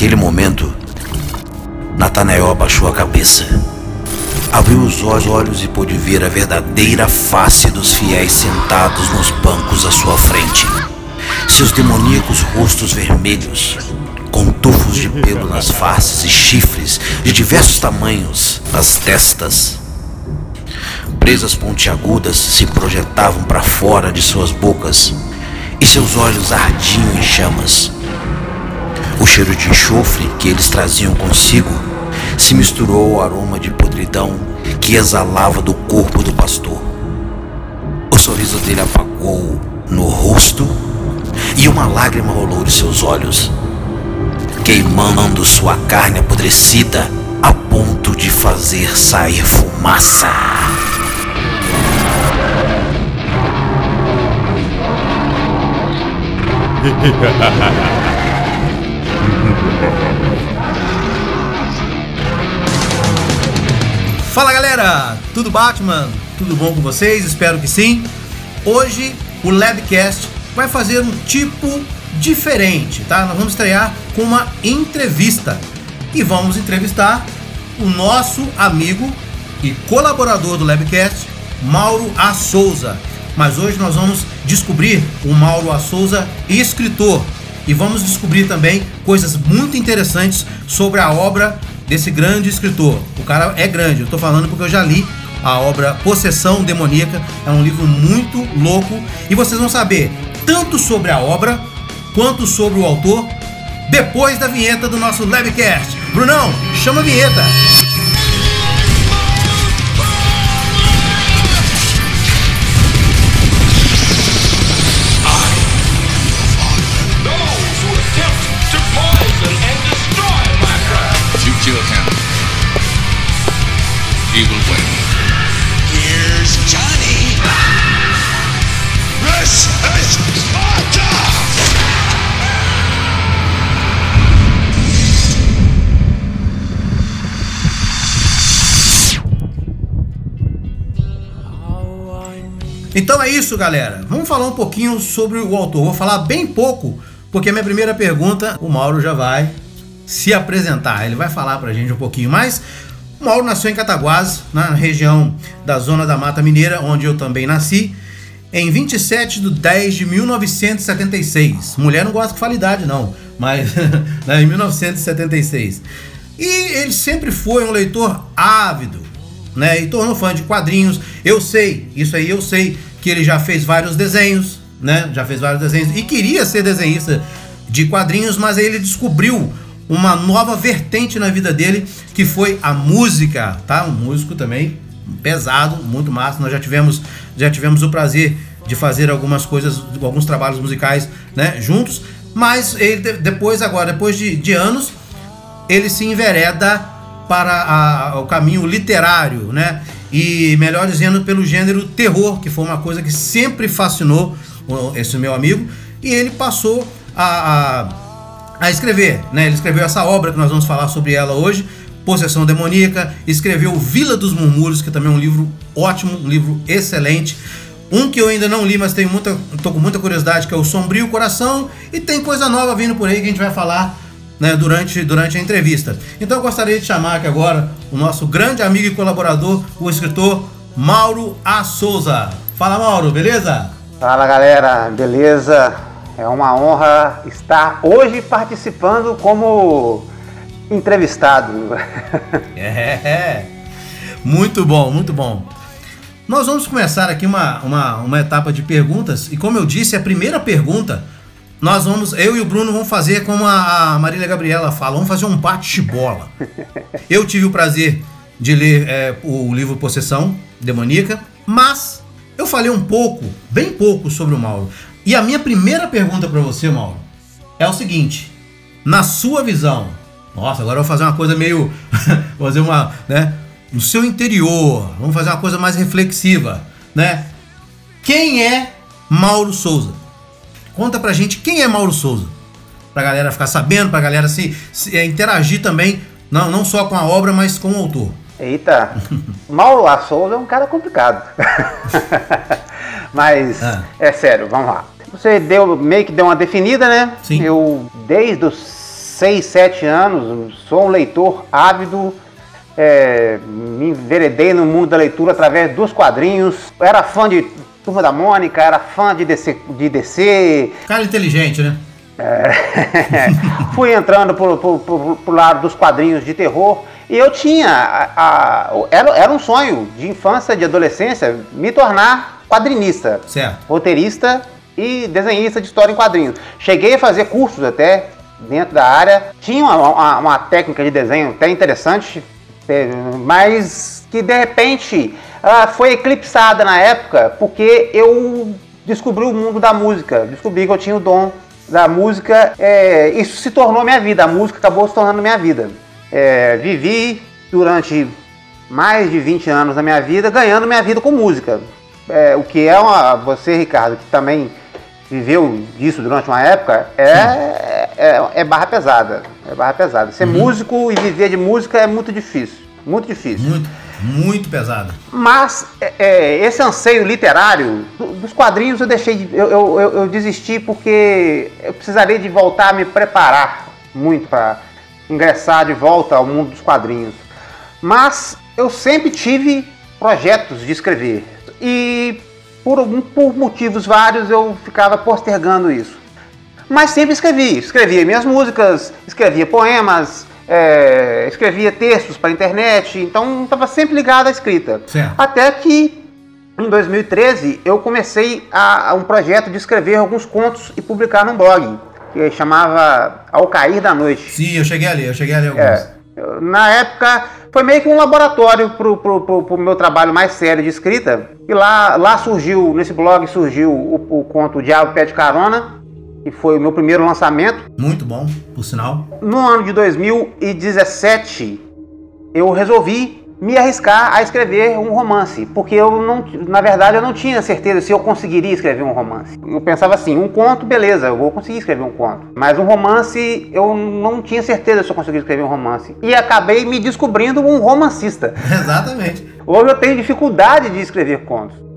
Naquele momento, Natanael abaixou a cabeça, abriu os olhos e pôde ver a verdadeira face dos fiéis sentados nos bancos à sua frente. Seus demoníacos rostos vermelhos, com tufos de pelo nas faces e chifres de diversos tamanhos nas testas. Presas pontiagudas se projetavam para fora de suas bocas e seus olhos ardiam em chamas. O cheiro de enxofre que eles traziam consigo se misturou ao aroma de podridão que exalava do corpo do pastor. O sorriso dele apagou no rosto e uma lágrima rolou de seus olhos, queimando sua carne apodrecida a ponto de fazer sair fumaça. galera, tudo Batman? Tudo bom com vocês? Espero que sim. Hoje o Labcast vai fazer um tipo diferente, tá? Nós vamos estrear com uma entrevista e vamos entrevistar o nosso amigo e colaborador do Labcast, Mauro A. Souza. Mas hoje nós vamos descobrir o Mauro A. Souza, escritor, e vamos descobrir também coisas muito interessantes sobre a obra desse grande escritor. O cara é grande, eu tô falando porque eu já li a obra Possessão Demoníaca, é um livro muito louco e vocês vão saber tanto sobre a obra quanto sobre o autor depois da vinheta do nosso Labcast. Brunão, chama a vinheta. Então é isso, galera. Vamos falar um pouquinho sobre o autor. Vou falar bem pouco, porque a minha primeira pergunta, o Mauro já vai se apresentar. Ele vai falar pra gente um pouquinho mais. O Mauro nasceu em Cataguases, na região da Zona da Mata Mineira, onde eu também nasci, em 27 de 10 de 1976. Mulher não gosta que fale idade, não, mas né, em 1976. E ele sempre foi um leitor ávido, né? E tornou fã de quadrinhos. Eu sei, isso aí eu sei, que ele já fez vários desenhos, né? Já fez vários desenhos e queria ser desenhista de quadrinhos, mas aí ele descobriu uma nova vertente na vida dele, que foi a música, tá? Um músico também pesado, muito massa. Nós já tivemos, já tivemos o prazer de fazer algumas coisas, alguns trabalhos musicais, né? Juntos. Mas ele de- depois agora, depois de, de anos, ele se envereda para a- o caminho literário, né? E melhor dizendo, pelo gênero terror, que foi uma coisa que sempre fascinou esse meu amigo, e ele passou a, a, a escrever, né? Ele escreveu essa obra que nós vamos falar sobre ela hoje, Possessão Demoníaca, escreveu Vila dos Murmúrios, que também é um livro ótimo, um livro excelente. Um que eu ainda não li, mas tenho muita, tô com muita curiosidade, que é o Sombrio Coração, e tem coisa nova vindo por aí que a gente vai falar né, durante, durante a entrevista. Então eu gostaria de chamar aqui agora o nosso grande amigo e colaborador, o escritor Mauro A. Souza. Fala, Mauro, beleza? Fala galera, beleza? É uma honra estar hoje participando como entrevistado. É, muito bom, muito bom. Nós vamos começar aqui uma, uma, uma etapa de perguntas, e como eu disse, a primeira pergunta, nós vamos, eu e o Bruno vamos fazer como a Marília Gabriela fala, vamos fazer um bate-bola. Eu tive o prazer de ler é, o livro Possessão Demoníaca, mas eu falei um pouco, bem pouco sobre o Mauro. E a minha primeira pergunta para você, Mauro, é o seguinte: na sua visão, nossa, agora eu vou fazer uma coisa meio, vou fazer uma, né, no seu interior, vamos fazer uma coisa mais reflexiva, né? Quem é Mauro Souza? Conta pra gente quem é Mauro Souza. Pra galera ficar sabendo, pra galera se, se é, interagir também, não, não só com a obra, mas com o autor. Eita, Mauro La Souza é um cara complicado. Mas Ah. é sério, vamos lá. Você deu meio que deu uma definida, né? Sim. Eu desde os 6, 7 anos, sou um leitor ávido, é, me enveredei no mundo da leitura através dos quadrinhos, era fã de Turma da Mônica, era fã de DC, de DC Cara inteligente, né? é, fui entrando pro, pro, pro- pro lado dos quadrinhos de terror e eu tinha, a- a- era, era um sonho de infância, de adolescência, me tornar quadrinista Certo. roteirista e desenhista de história em quadrinhos. Cheguei a fazer cursos até dentro da área. Tinha uma, uma- uma técnica de desenho até interessante, mas que de repente ela foi eclipsada na época porque eu descobri o mundo da música. Descobri que eu tinha o dom da música. eh, isso se tornou minha vida. A música acabou se tornando minha vida. Eh, vivi durante mais de 20 anos da minha vida ganhando minha vida com música. É, o que é uma. Você, Ricardo, que também viveu disso durante uma época, é, é, é barra pesada. É barra pesada. Ser músico e viver de música é muito difícil. Muito difícil. Muito, muito pesada. Mas é, é, esse anseio literário, do- dos quadrinhos eu deixei, de- eu, eu, eu- eu desisti porque eu precisaria de voltar a me preparar muito para ingressar de volta ao mundo dos quadrinhos. Mas eu sempre tive projetos de escrever e por, algum- por motivos vários eu ficava postergando isso. Mas sempre escrevi, escrevia minhas músicas, escrevia poemas, é, escrevia textos para internet, então estava sempre ligado à escrita. Certo. Até que em 2013 eu comecei a, a um projeto de escrever alguns contos e publicar num blog que chamava Ao Cair da Noite. Sim, eu cheguei ali, eu cheguei ali alguns. É, na época foi meio que um laboratório pro, pro, pro, pro meu trabalho mais sério de escrita. E lá, lá surgiu, nesse blog surgiu o, o conto O Diabo Pede Carona, que foi o meu primeiro lançamento. Muito bom, por sinal. No ano de 2017, eu resolvi me arriscar a escrever um romance, porque eu não, na verdade, eu não tinha certeza se eu conseguiria escrever um romance. Eu pensava assim, um conto, beleza, eu vou conseguir escrever um conto, mas um romance, eu não tinha certeza se eu conseguiria escrever um romance. E acabei me descobrindo um romancista. Exatamente. Hoje eu tenho dificuldade de escrever contos.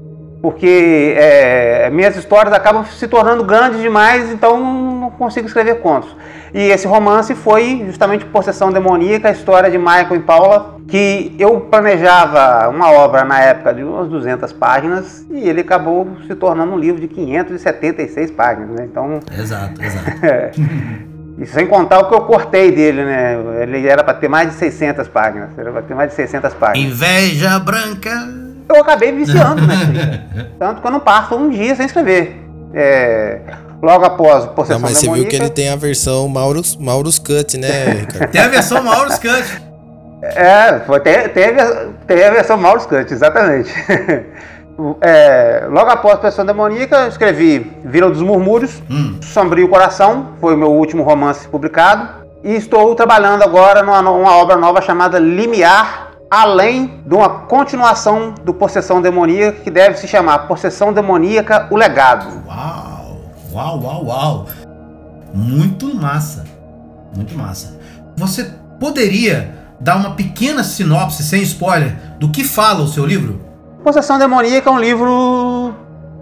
Porque é, minhas histórias acabam se tornando grandes demais, então não consigo escrever contos. E esse romance foi justamente Possessão Demoníaca, a história de Michael e Paula, que eu planejava uma obra na época de umas 200 páginas e ele acabou se tornando um livro de 576 páginas. Né? Então, Exato, exato. e sem contar o que eu cortei dele, né? Ele era para ter mais de 600 páginas. Era para ter mais de 600 páginas. Inveja branca. Eu acabei viciando, né? Tanto que eu não passo um dia sem escrever. É, logo após Possessão Não, mas você viu que ele tem a versão Maurus, Maurus Cut, né, Ricardo? Tem a versão Mauro Cut. É, foi, te- teve, a- teve a versão Maurus Cut, exatamente. É, logo após Possessão Demoníaca, eu escrevi Vila dos Murmúrios, Hum. Sombrio Coração, foi o meu último romance publicado. E estou trabalhando agora numa, no- uma obra nova chamada Limiar, além de uma continuação do Possessão Demoníaca, que deve se chamar Possessão Demoníaca, o Legado. Uau, uau, uau, uau. Muito massa. Muito massa. Você poderia dar uma pequena sinopse, sem spoiler, do que fala o seu livro? Possessão Demoníaca é um livro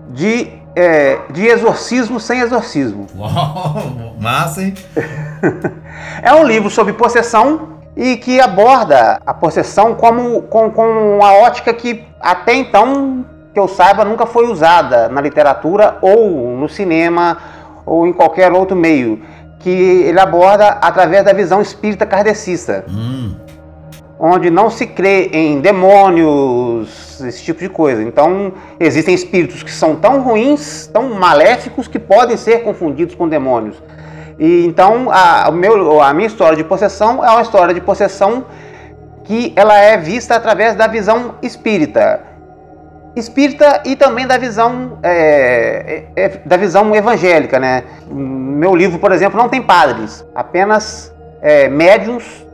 de, é, de exorcismo sem exorcismo. Uau, massa, hein? É um livro sobre possessão e que aborda a possessão como, com, com uma ótica que até então, que eu saiba, nunca foi usada na literatura ou no cinema ou em qualquer outro meio. Que ele aborda através da visão espírita kardecista. Hum, onde não se crê em demônios, esse tipo de coisa. Então, existem espíritos que são tão ruins, tão maléficos, que podem ser confundidos com demônios. E então, a, o meu, a minha história de possessão é uma história de possessão que ela é vista através da visão espírita. Espírita e também da visão é, é, é, da visão evangélica, né? Meu livro, por exemplo, não tem padres, apenas é, médiums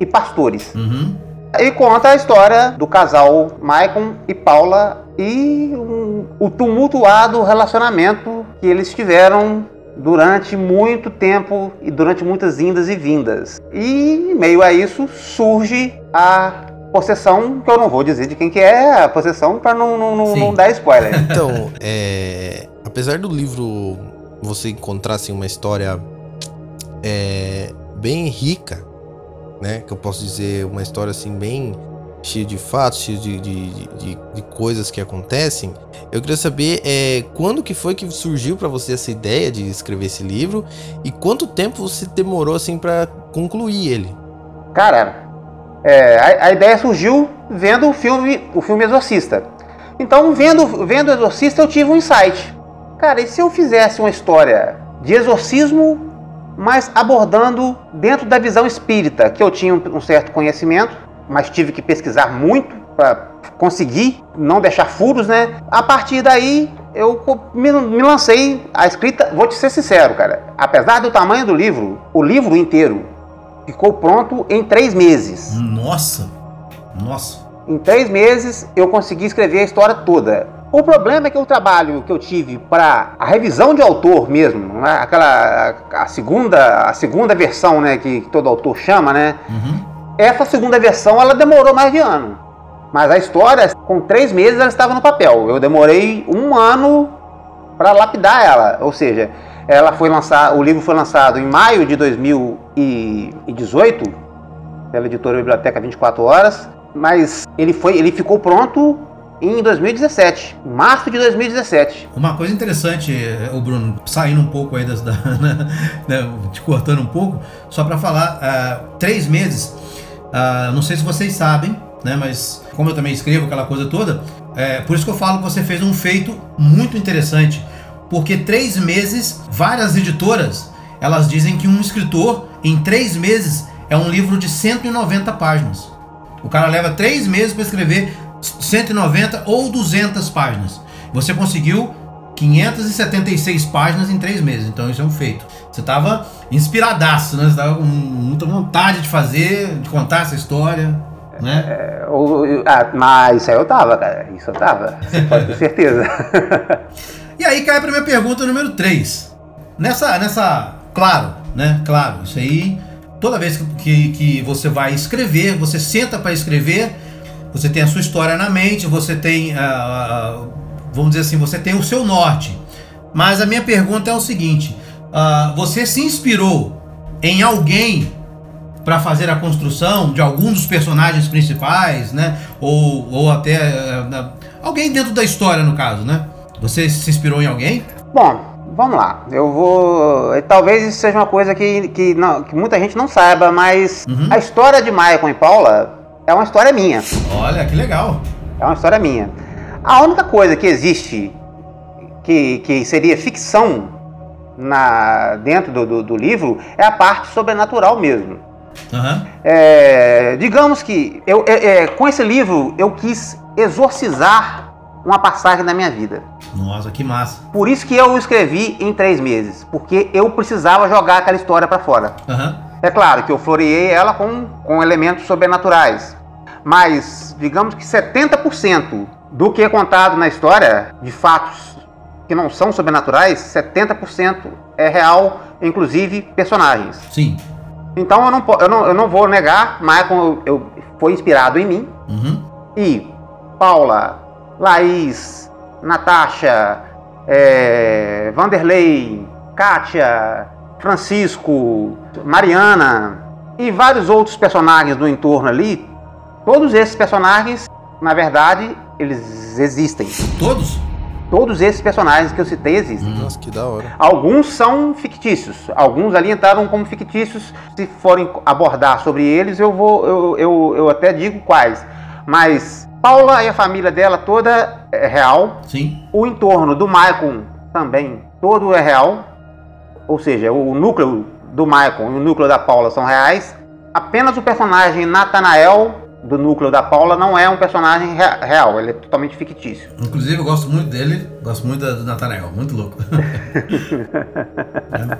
e pastores. uhum. E conta a história do casal Maicon e Paula e um- o tumultuado relacionamento que eles tiveram durante muito tempo e durante muitas indas e vindas. E em meio a isso surge a possessão, que eu não vou dizer de quem que é a possessão para não, não, não, não dar spoiler. Então, é, apesar do livro você encontrar assim, uma história é, bem rica, né? Que eu posso dizer uma história assim bem cheia de fatos, cheia de, de, de, de coisas que acontecem. Eu queria saber é, quando que foi que surgiu para você essa ideia de escrever esse livro e quanto tempo você demorou assim para concluir ele. Cara, é, a, a ideia surgiu vendo o filme, o filme Exorcista. Então, vendo, vendo Exorcista, eu tive um insight. Cara, e se eu fizesse uma história de exorcismo, mas abordando dentro da visão espírita, que eu tinha um, um certo conhecimento, mas tive que pesquisar muito para conseguir não deixar furos, né? A partir daí, eu me, me lancei a escrita. Vou te ser sincero, cara. Apesar do tamanho do livro, o livro inteiro ficou pronto em três meses. Nossa. Nossa. Em três meses eu consegui escrever a história toda. O problema é que o trabalho que eu tive para a revisão de autor mesmo, né, aquela a, segunda a segunda versão, né, que, que todo autor chama, né? Uhum. Essa segunda versão ela demorou mais de ano. Mas a história, com três meses, ela estava no papel. Eu demorei um ano para lapidar ela. Ou seja, ela foi lançada, o livro foi lançado em maio de 2018 pela editora Biblioteca 24 Horas, mas ele foi, ele ficou pronto em 2017, em março de 2017. Uma coisa interessante, eh, o Bruno, saindo um pouco aí das, da, né, te cortando um pouco, só para falar, ah, três meses, ah, não sei se vocês sabem, né, mas como eu também escrevo aquela coisa toda, é, por isso que eu falo que você fez um feito muito interessante, porque três meses, várias editoras, elas dizem que um escritor, em três meses, é um livro de 190 páginas. O cara leva três meses para escrever 190 ou 200 páginas. Você conseguiu 576 páginas em três meses, então isso é um feito. Você estava inspiradaço, né? Você tava com muita vontade de fazer, de contar essa história, né? É, o- o- ah, mas isso aí eu tava, cara. Isso eu tava. Você pode ter certeza. E aí cai pra minha pergunta número 3. Nessa, nessa, claro, né? Claro, isso aí, toda vez que, que, você vai escrever, você senta para escrever, você tem a sua história na mente, você tem, ah, vamos dizer assim, você tem o seu norte. Mas a minha pergunta é o seguinte: ah, você se inspirou em alguém para fazer a construção de algum dos personagens principais, né? Ou, ou até eh, na- alguém dentro da história, no caso, né? Você se inspirou em alguém? Bom, vamos lá. Eu vou. Talvez isso seja uma coisa que, que, não- que muita gente não saiba, mas Uhum. a história de Michael e Paula é uma história minha. Olha, que legal. É uma história minha. A única coisa que existe que, que seria ficção na, dentro do, do, do livro é a parte sobrenatural mesmo. Aham. É, digamos que eu, é, é, com esse livro eu quis exorcizar uma passagem da minha vida. Nossa, que massa. Por isso que eu o escrevi em três meses, porque eu precisava jogar aquela história para fora. Aham. É claro que eu floreei ela com, com elementos sobrenaturais, mas digamos que 70% do que é contado na história, de fatos que não são sobrenaturais, 70% é real, inclusive personagens. Sim. Então eu não, eu não, eu não vou negar, Michael eu, eu- foi inspirado em mim, Uhum. e Paula, Laís, Natasha, é, Vanderlei, Kátia, Francisco, Mariana e vários outros personagens do entorno ali, todos esses personagens, na verdade, eles existem. Todos? Todos esses personagens que eu citei existem. Nossa, que da hora. Alguns são fictícios, alguns ali entraram como fictícios. Se forem abordar sobre eles, eu vou, eu, eu, eu até digo quais. Mas Paula e a família dela toda é real. Sim. O entorno do Michael também todo é real. Ou seja, o núcleo do Michael e o núcleo da Paula são reais. Apenas o personagem Nathanael do núcleo da Paula não é um personagem rea- real, ele é totalmente fictício. Inclusive, eu gosto muito dele. Gosto muito do Nathanael. Muito louco. É.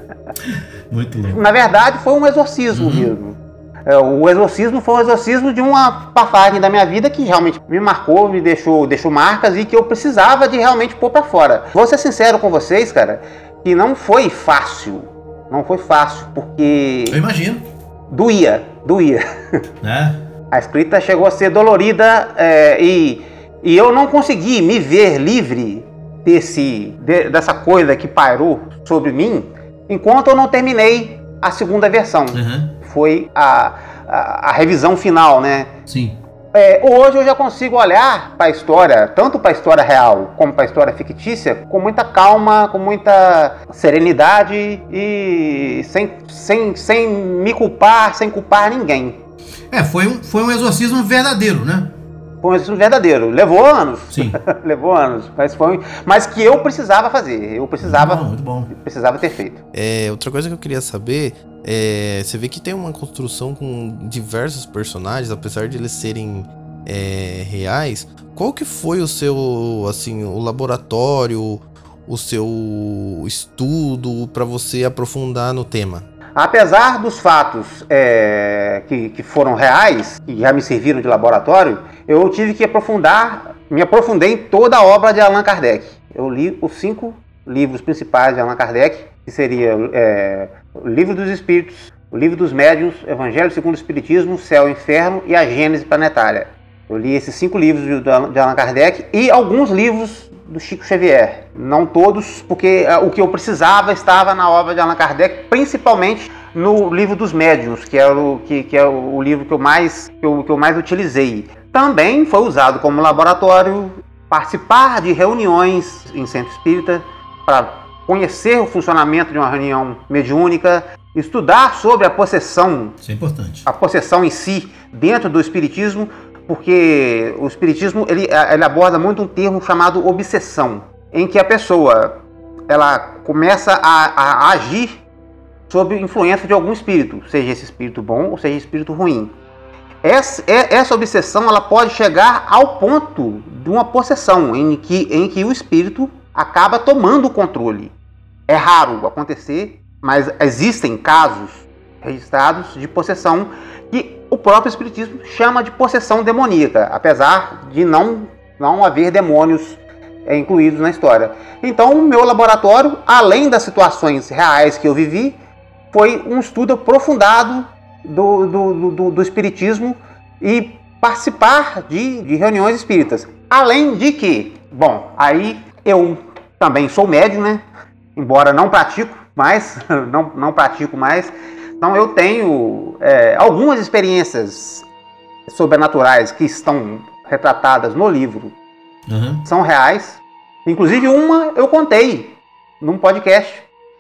Muito louco. Na verdade, foi um exorcismo mesmo. É, o exorcismo foi um exorcismo de uma passagem da minha vida que realmente me marcou, me deixou, deixou marcas e que eu precisava de realmente pôr pra fora. Vou ser sincero com vocês, cara, que não foi fácil. Não foi fácil, porque Eu imagino. doía, doía. Né? A escrita chegou a ser dolorida é, e, e eu não consegui me ver livre desse, de- dessa coisa que pairou sobre mim enquanto eu não terminei a segunda versão. Aham. Foi a, a, a revisão final, né? Sim. É, hoje eu já consigo olhar para a história, tanto para a história real como para a história fictícia, com muita calma, com muita serenidade e sem, sem, sem me culpar, sem culpar ninguém. É, foi um, foi um exorcismo verdadeiro, né? Foi um exercício verdadeiro. Levou anos. Sim. Levou anos. Mas foi. Mas que eu precisava fazer. Eu precisava. Muito bom, muito bom. Precisava ter feito. É, outra coisa que eu queria saber é. Você vê que tem uma construção com diversos personagens, apesar de eles serem é, reais. Qual que foi o seu, assim, o laboratório, o seu estudo para você aprofundar no tema? Apesar dos fatos é, que, que foram reais, que já me serviram de laboratório, eu tive que aprofundar, me aprofundei em toda a obra de Allan Kardec. Eu li os cinco livros principais de Allan Kardec, que seria é, o Livro dos Espíritos, o Livro dos Médiuns, Evangelho segundo o Espiritismo, Céu e Inferno e a Gênese Planetária. Eu li esses cinco livros de Allan Kardec e alguns livros do Chico Xavier. Não todos, porque é, o que eu precisava estava na obra de Allan Kardec, principalmente no livro dos médiuns, que é o, que, que é o livro que eu, mais, que, eu, que eu mais utilizei. Também foi usado como laboratório, participar de reuniões em centro espírita para conhecer o funcionamento de uma reunião mediúnica, estudar sobre a possessão Isso é importante. a possessão em si dentro do espiritismo, porque o espiritismo ele, ele aborda muito um termo chamado obsessão, em que a pessoa ela começa a, a agir sob influência de algum espírito, seja esse espírito bom ou seja espírito ruim. Essa, é- essa obsessão ela pode chegar ao ponto de uma possessão, em que, em que o espírito acaba tomando o controle. É raro acontecer, mas existem casos registrados de possessão que o próprio espiritismo chama de possessão demoníaca, apesar de não, não haver demônios é, incluídos na história. Então, o meu laboratório, além das situações reais que eu vivi, foi um estudo aprofundado do, do, do- do, espiritismo e participar de, de reuniões espíritas. Além de que, bom, aí eu também sou médium, né? Embora não pratico mais, não, não pratico mais. Então eu tenho é, algumas experiências sobrenaturais que estão retratadas no livro, Aham. são reais. Inclusive uma eu contei num podcast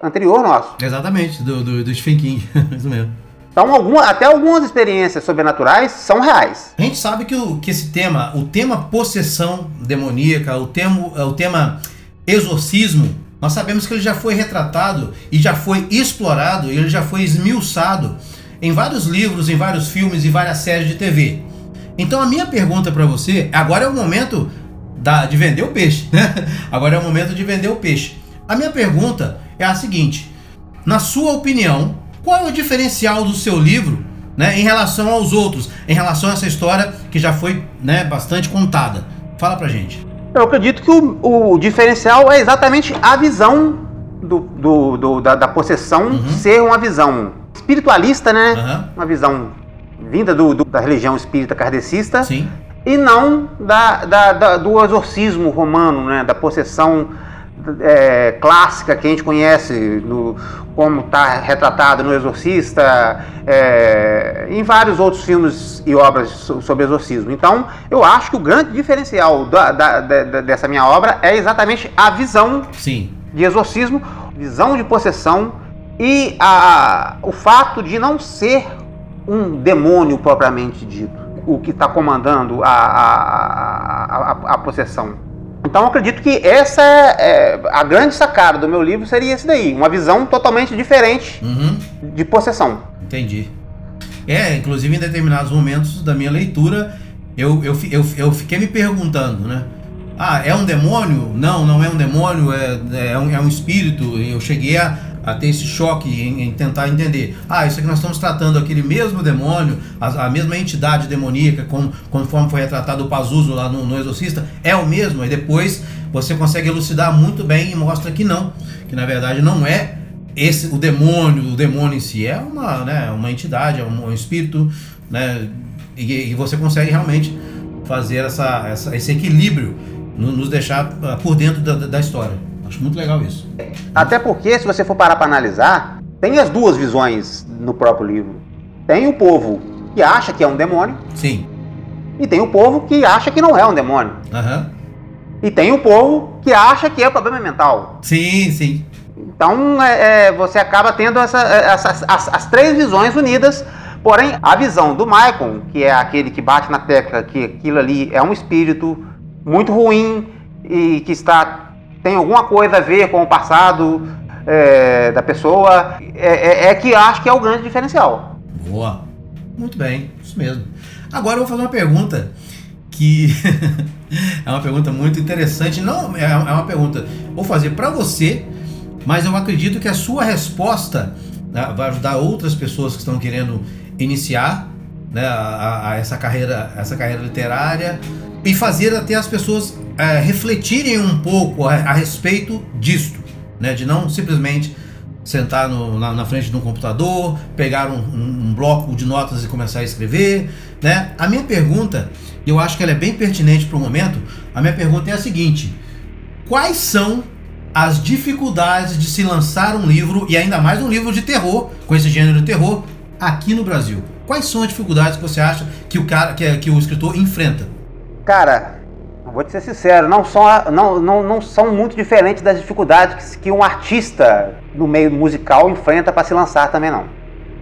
anterior nosso. Exatamente, do, do, do Stephen King. Isso mesmo. Então alguma, até algumas experiências sobrenaturais são reais. A gente sabe que, o, que esse tema, o tema possessão demoníaca, o, termo, o tema exorcismo, nós sabemos que ele já foi retratado e já foi explorado, e ele já foi esmiuçado em vários livros, em vários filmes e várias séries de TV. Então a minha pergunta para você, agora é o momento da- de vender o peixe, né? Agora é o momento de vender o peixe. A minha pergunta é a seguinte: na sua opinião, qual é o diferencial do seu livro, né, em relação aos outros, em relação a essa história que já foi, né, bastante contada? Fala pra gente. Eu acredito que o, o diferencial é exatamente a visão do, do- do- da, da possessão ser uma visão espiritualista, né? Aham. Uma visão vinda do- do- da religião espírita kardecista Sim. e não da, da- da- do exorcismo romano, né? Da possessão é, clássica que a gente conhece, no, como está retratado no Exorcista, é, em vários outros filmes e obras so- sobre exorcismo. Então, eu acho que o grande diferencial da- da- da- dessa minha obra é exatamente a visão Sim. de exorcismo, visão de possessão e a, o fato de não ser um demônio propriamente dito, o que está comandando a, a, a- a possessão. Então acredito que essa é, é a grande sacada do meu livro seria esse daí, uma visão totalmente diferente Uhum. de possessão. Entendi. É, inclusive em determinados momentos da minha leitura, eu, eu, eu, eu fiquei me perguntando, né? Ah, é um demônio? Não, não é um demônio, é, é, um, é um espírito. Eu cheguei a, a ter esse choque em, em tentar entender. Ah, isso aqui nós estamos tratando aquele mesmo demônio, a, a mesma entidade demoníaca, como, conforme foi retratado o Pazuzu lá no, no Exorcista, é o mesmo. E depois você consegue elucidar muito bem e mostra que não, que na verdade não é esse o demônio, o demônio em si é uma, né, uma entidade, é um, um espírito, né, e, e você consegue realmente fazer essa, essa- esse equilíbrio, no- nos deixar ah, por dentro da, da- da história. Acho muito legal isso. Até porque, se você for parar para analisar, tem as duas visões no próprio livro. Tem o povo que acha que é um demônio Sim. e tem o povo que acha que não é um demônio. Aham. E tem o povo que acha que é problema mental. Sim, sim. Então é, é, você acaba tendo essa- essas, as, as três visões unidas. Porém, a visão do Michael, que é aquele que bate na tecla que aquilo ali é um espírito muito ruim e que está tem alguma coisa a ver com o passado é, da pessoa, é, é- é que acho que é o grande diferencial. Boa. Muito bem, isso mesmo. Agora eu vou fazer uma pergunta que é uma pergunta muito interessante. Não, é é uma pergunta vou fazer para você, mas eu acredito que a sua resposta né, vai ajudar outras pessoas que estão querendo iniciar né, a, a- essa carreira, essa carreira literária e fazer até as pessoas é, refletirem um pouco a, a respeito disto, né, de não simplesmente sentar no- na, na frente de um computador, pegar um, um- um bloco de notas e começar a escrever, né? A minha pergunta, eu acho que ela é bem pertinente para o momento, a minha pergunta é a seguinte: quais são as dificuldades de se lançar um livro e ainda mais um livro de terror com esse gênero de terror aqui no Brasil? Quais são as dificuldades que você acha que o cara, que, que o escritor enfrenta? Cara, vou te ser sincero, não são, não, não, não são muito diferentes das dificuldades que, que um artista no meio musical enfrenta para se lançar também não.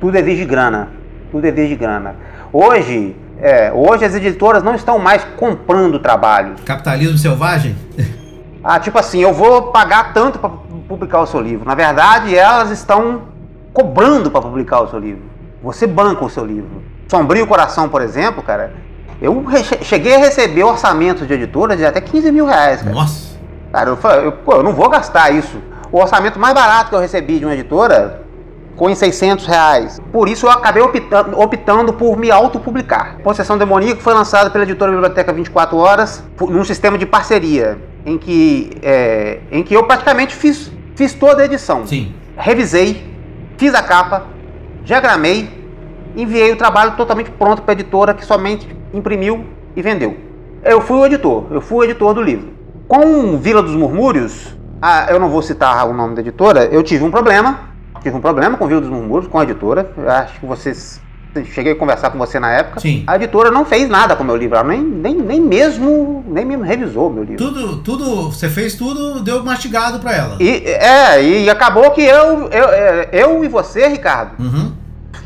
Tudo exige grana. Tudo exige grana. Hoje, é, hoje as editoras não estão mais comprando trabalho. Capitalismo selvagem? Ah, tipo assim, eu vou pagar tanto para publicar o seu livro. Na verdade, elas estão cobrando para publicar o seu livro. Você banca o seu livro. Sombrio Coração, por exemplo, cara, eu cheguei a receber orçamentos de editoras de até 15 mil reais, cara. Nossa! Cara, eu, falei, eu, pô, eu não vou gastar isso. O orçamento mais barato que eu recebi de uma editora ficou em 600 reais. Por isso eu acabei optando, optando por me autopublicar. Possessão Demoníaca foi lançado pela editora Biblioteca 24 Horas num sistema de parceria, em que, é, em que eu praticamente fiz, fiz toda a edição. Sim. Revisei, fiz a capa, diagramei, enviei o trabalho totalmente pronto para a editora que somente imprimiu e vendeu. Eu fui o editor, eu fui o editor do livro. Com Vila dos Murmúrios, ah, eu não vou citar o nome da editora, eu tive um problema. Tive um problema com Vila dos Murmúrios, com a editora. Eu acho que vocês. Cheguei a conversar com você na época. Sim. A editora não fez nada com o meu livro, ela nem, nem, nem mesmo nem mesmo revisou o meu livro. Tudo, tudo, você fez tudo, deu mastigado pra ela. E, é, e acabou que eu, eu, é, eu e você, Ricardo, Uhum.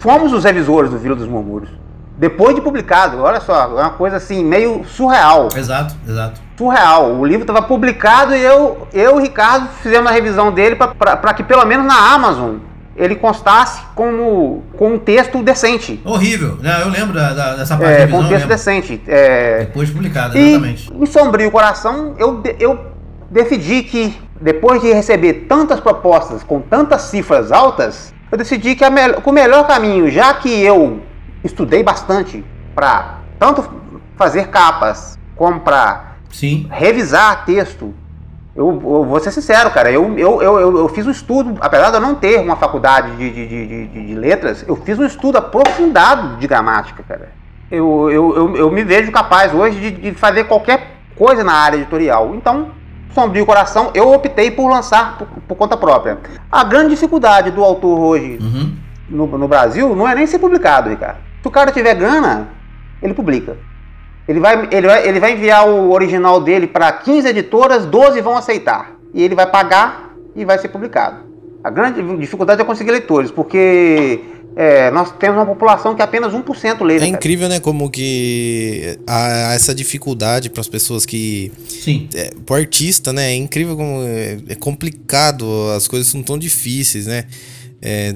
Fomos os revisores do Vila dos Murmúrios. Depois de publicado, olha só, é uma coisa assim, meio surreal. Exato, exato. Surreal. O livro estava publicado e eu, eu e o Ricardo fizemos a revisão dele para que pelo menos na Amazon ele constasse como com um texto decente. Horrível. né? Eu lembro da, da- dessa parte da É, revisão, com um texto decente. É, Depois publicada, e exatamente. em Sombrio Coração, eu, de- eu decidi que, depois de receber tantas propostas com tantas cifras altas, eu decidi que, a mel- que o melhor caminho, já que eu estudei bastante para tanto fazer capas como para revisar texto, eu, eu vou ser sincero, cara, eu, eu, eu, eu, eu fiz um estudo, apesar de eu não ter uma faculdade de, de, de, de- de letras, eu fiz um estudo aprofundado de gramática, cara. Eu, eu, eu, eu me vejo capaz hoje de, de fazer qualquer coisa na área editorial. Então, Sombrio Coração, eu optei por lançar por, por conta própria. A grande dificuldade do autor hoje Uhum. no, no Brasil não é nem ser publicado, Ricardo. Se o cara tiver grana, ele publica. Ele vai, ele vai, ele vai enviar o original dele para 15 editoras, 12 vão aceitar. E ele vai pagar e vai ser publicado. A grande dificuldade é conseguir leitores, porque é, nós temos uma população que apenas 1% lê. É cara. incrível, né? Como que há essa dificuldade para as pessoas que. Sim. É, pro artista, né? É incrível como é, é complicado, as coisas são tão difíceis, né? É,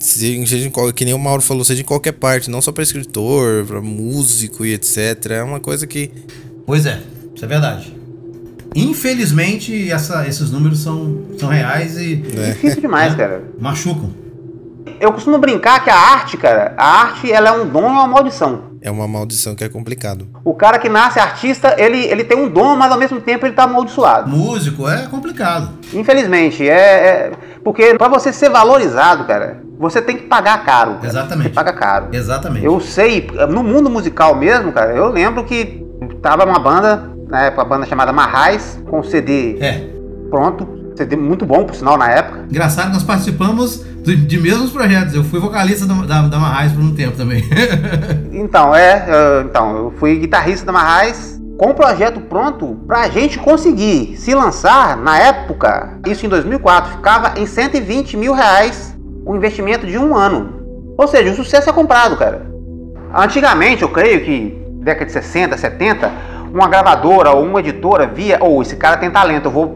seja, que nem o Mauro falou, seja em qualquer parte, não só para escritor, para músico e etc. É uma coisa que. Pois é, isso é verdade. Infelizmente, essa- esses números são, são reais e É difícil demais, É. cara. machucam. Eu costumo brincar que a arte, cara, a arte ela é um dom e uma maldição. É uma maldição que é complicado. O cara que nasce artista, ele, ele tem um dom, mas ao mesmo tempo ele tá amaldiçoado. Músico é complicado. Infelizmente, é, é- porque para você ser valorizado, cara, você tem que pagar caro. cara. Exatamente. Você paga caro. Exatamente. Eu sei, no mundo musical mesmo, cara, eu lembro que tava uma banda, na época, uma banda chamada Marrais, com CD É. pronto, CD muito bom, por sinal, na época. Engraçado, nós participamos De, de mesmos projetos. Eu fui vocalista da, da, da Marrais por um tempo também. Então, é. eu- então, eu fui guitarrista da Marrais com o projeto pronto pra gente conseguir se lançar na época, isso em 2004, ficava em 120 mil reais o investimento de um ano. Ou seja, o sucesso é comprado, cara. Antigamente, eu creio que década de 60, 70, uma gravadora ou uma editora via, ou esse cara tem talento, eu vou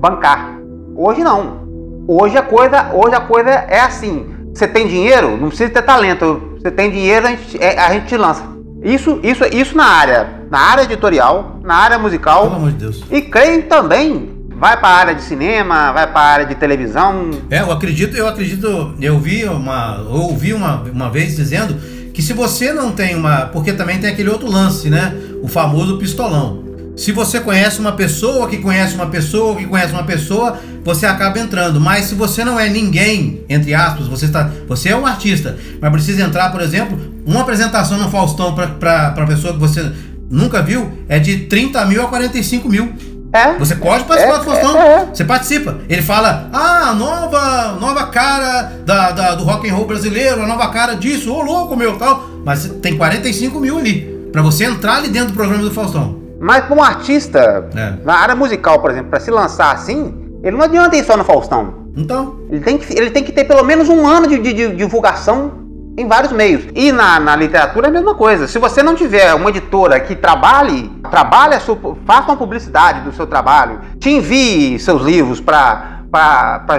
bancar. Hoje não. Hoje a coisa, hoje a coisa é assim. Você tem dinheiro, não precisa ter talento. Você tem dinheiro, a gente, é, a gente te lança. Isso, isso, isso na área, na área editorial, na área musical. Pelo amor de Deus. E creio também vai para a área de cinema, vai para a área de televisão. É, eu acredito, eu acredito, eu vi uma, eu ouvi uma, uma vez dizendo que se você não tem uma, porque também tem aquele outro lance, né? O famoso pistolão. Se você conhece uma pessoa que conhece uma pessoa que conhece uma pessoa, você acaba entrando. Mas se você não é ninguém, entre aspas, você está, você é um artista, mas precisa entrar, por exemplo, uma apresentação no Faustão para para pessoa que você nunca viu é de 30 mil a 45 mil. É. Você pode participar É, do Faustão. é, é. Você participa. Ele fala, ah, nova, nova cara da, da- do rock and roll brasileiro, a nova cara disso, ô louco meu, tal. Mas tem 45 mil ali. Pra você entrar ali dentro do programa do Faustão. Mas para um artista, É. na área musical, por exemplo, para se lançar assim, ele não adianta ir só no Faustão. Então, Ele tem que, ele tem que ter pelo menos um ano de, de- de divulgação em vários meios. E na, na literatura é a mesma coisa. Se você não tiver uma editora que trabalhe, trabalhe a sua, faça uma publicidade do seu trabalho, te envie seus livros para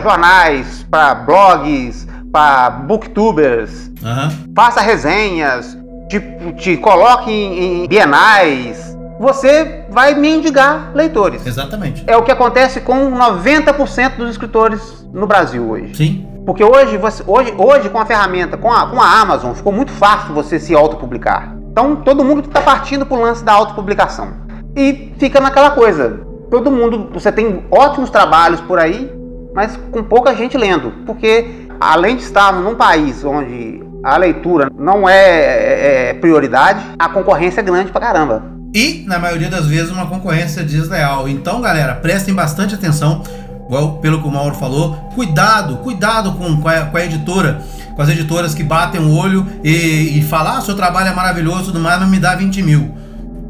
jornais, para blogs, para booktubers, aham. faça resenhas, te, te coloque em, em bienais, você vai mendigar leitores. exatamente. É o que acontece com 90% dos escritores no Brasil hoje. Sim. Porque hoje, você, hoje, hoje com a ferramenta, com a, com a Amazon, ficou muito fácil você se autopublicar. Então todo mundo está partindo para o lance da autopublicação. E fica naquela coisa. Todo mundo, você tem ótimos trabalhos por aí, mas com pouca gente lendo. Porque além de estarmos num país onde a leitura não é, é- é prioridade, a concorrência é grande pra caramba. E, na maioria das vezes, uma concorrência desleal. Então, galera, prestem bastante atenção, igual pelo que o Mauro falou. Cuidado, cuidado com, com, a, com a editora, com as editoras que batem o olho e, e falam: ah, seu trabalho é maravilhoso, tudo mais, mas me dá 20 mil.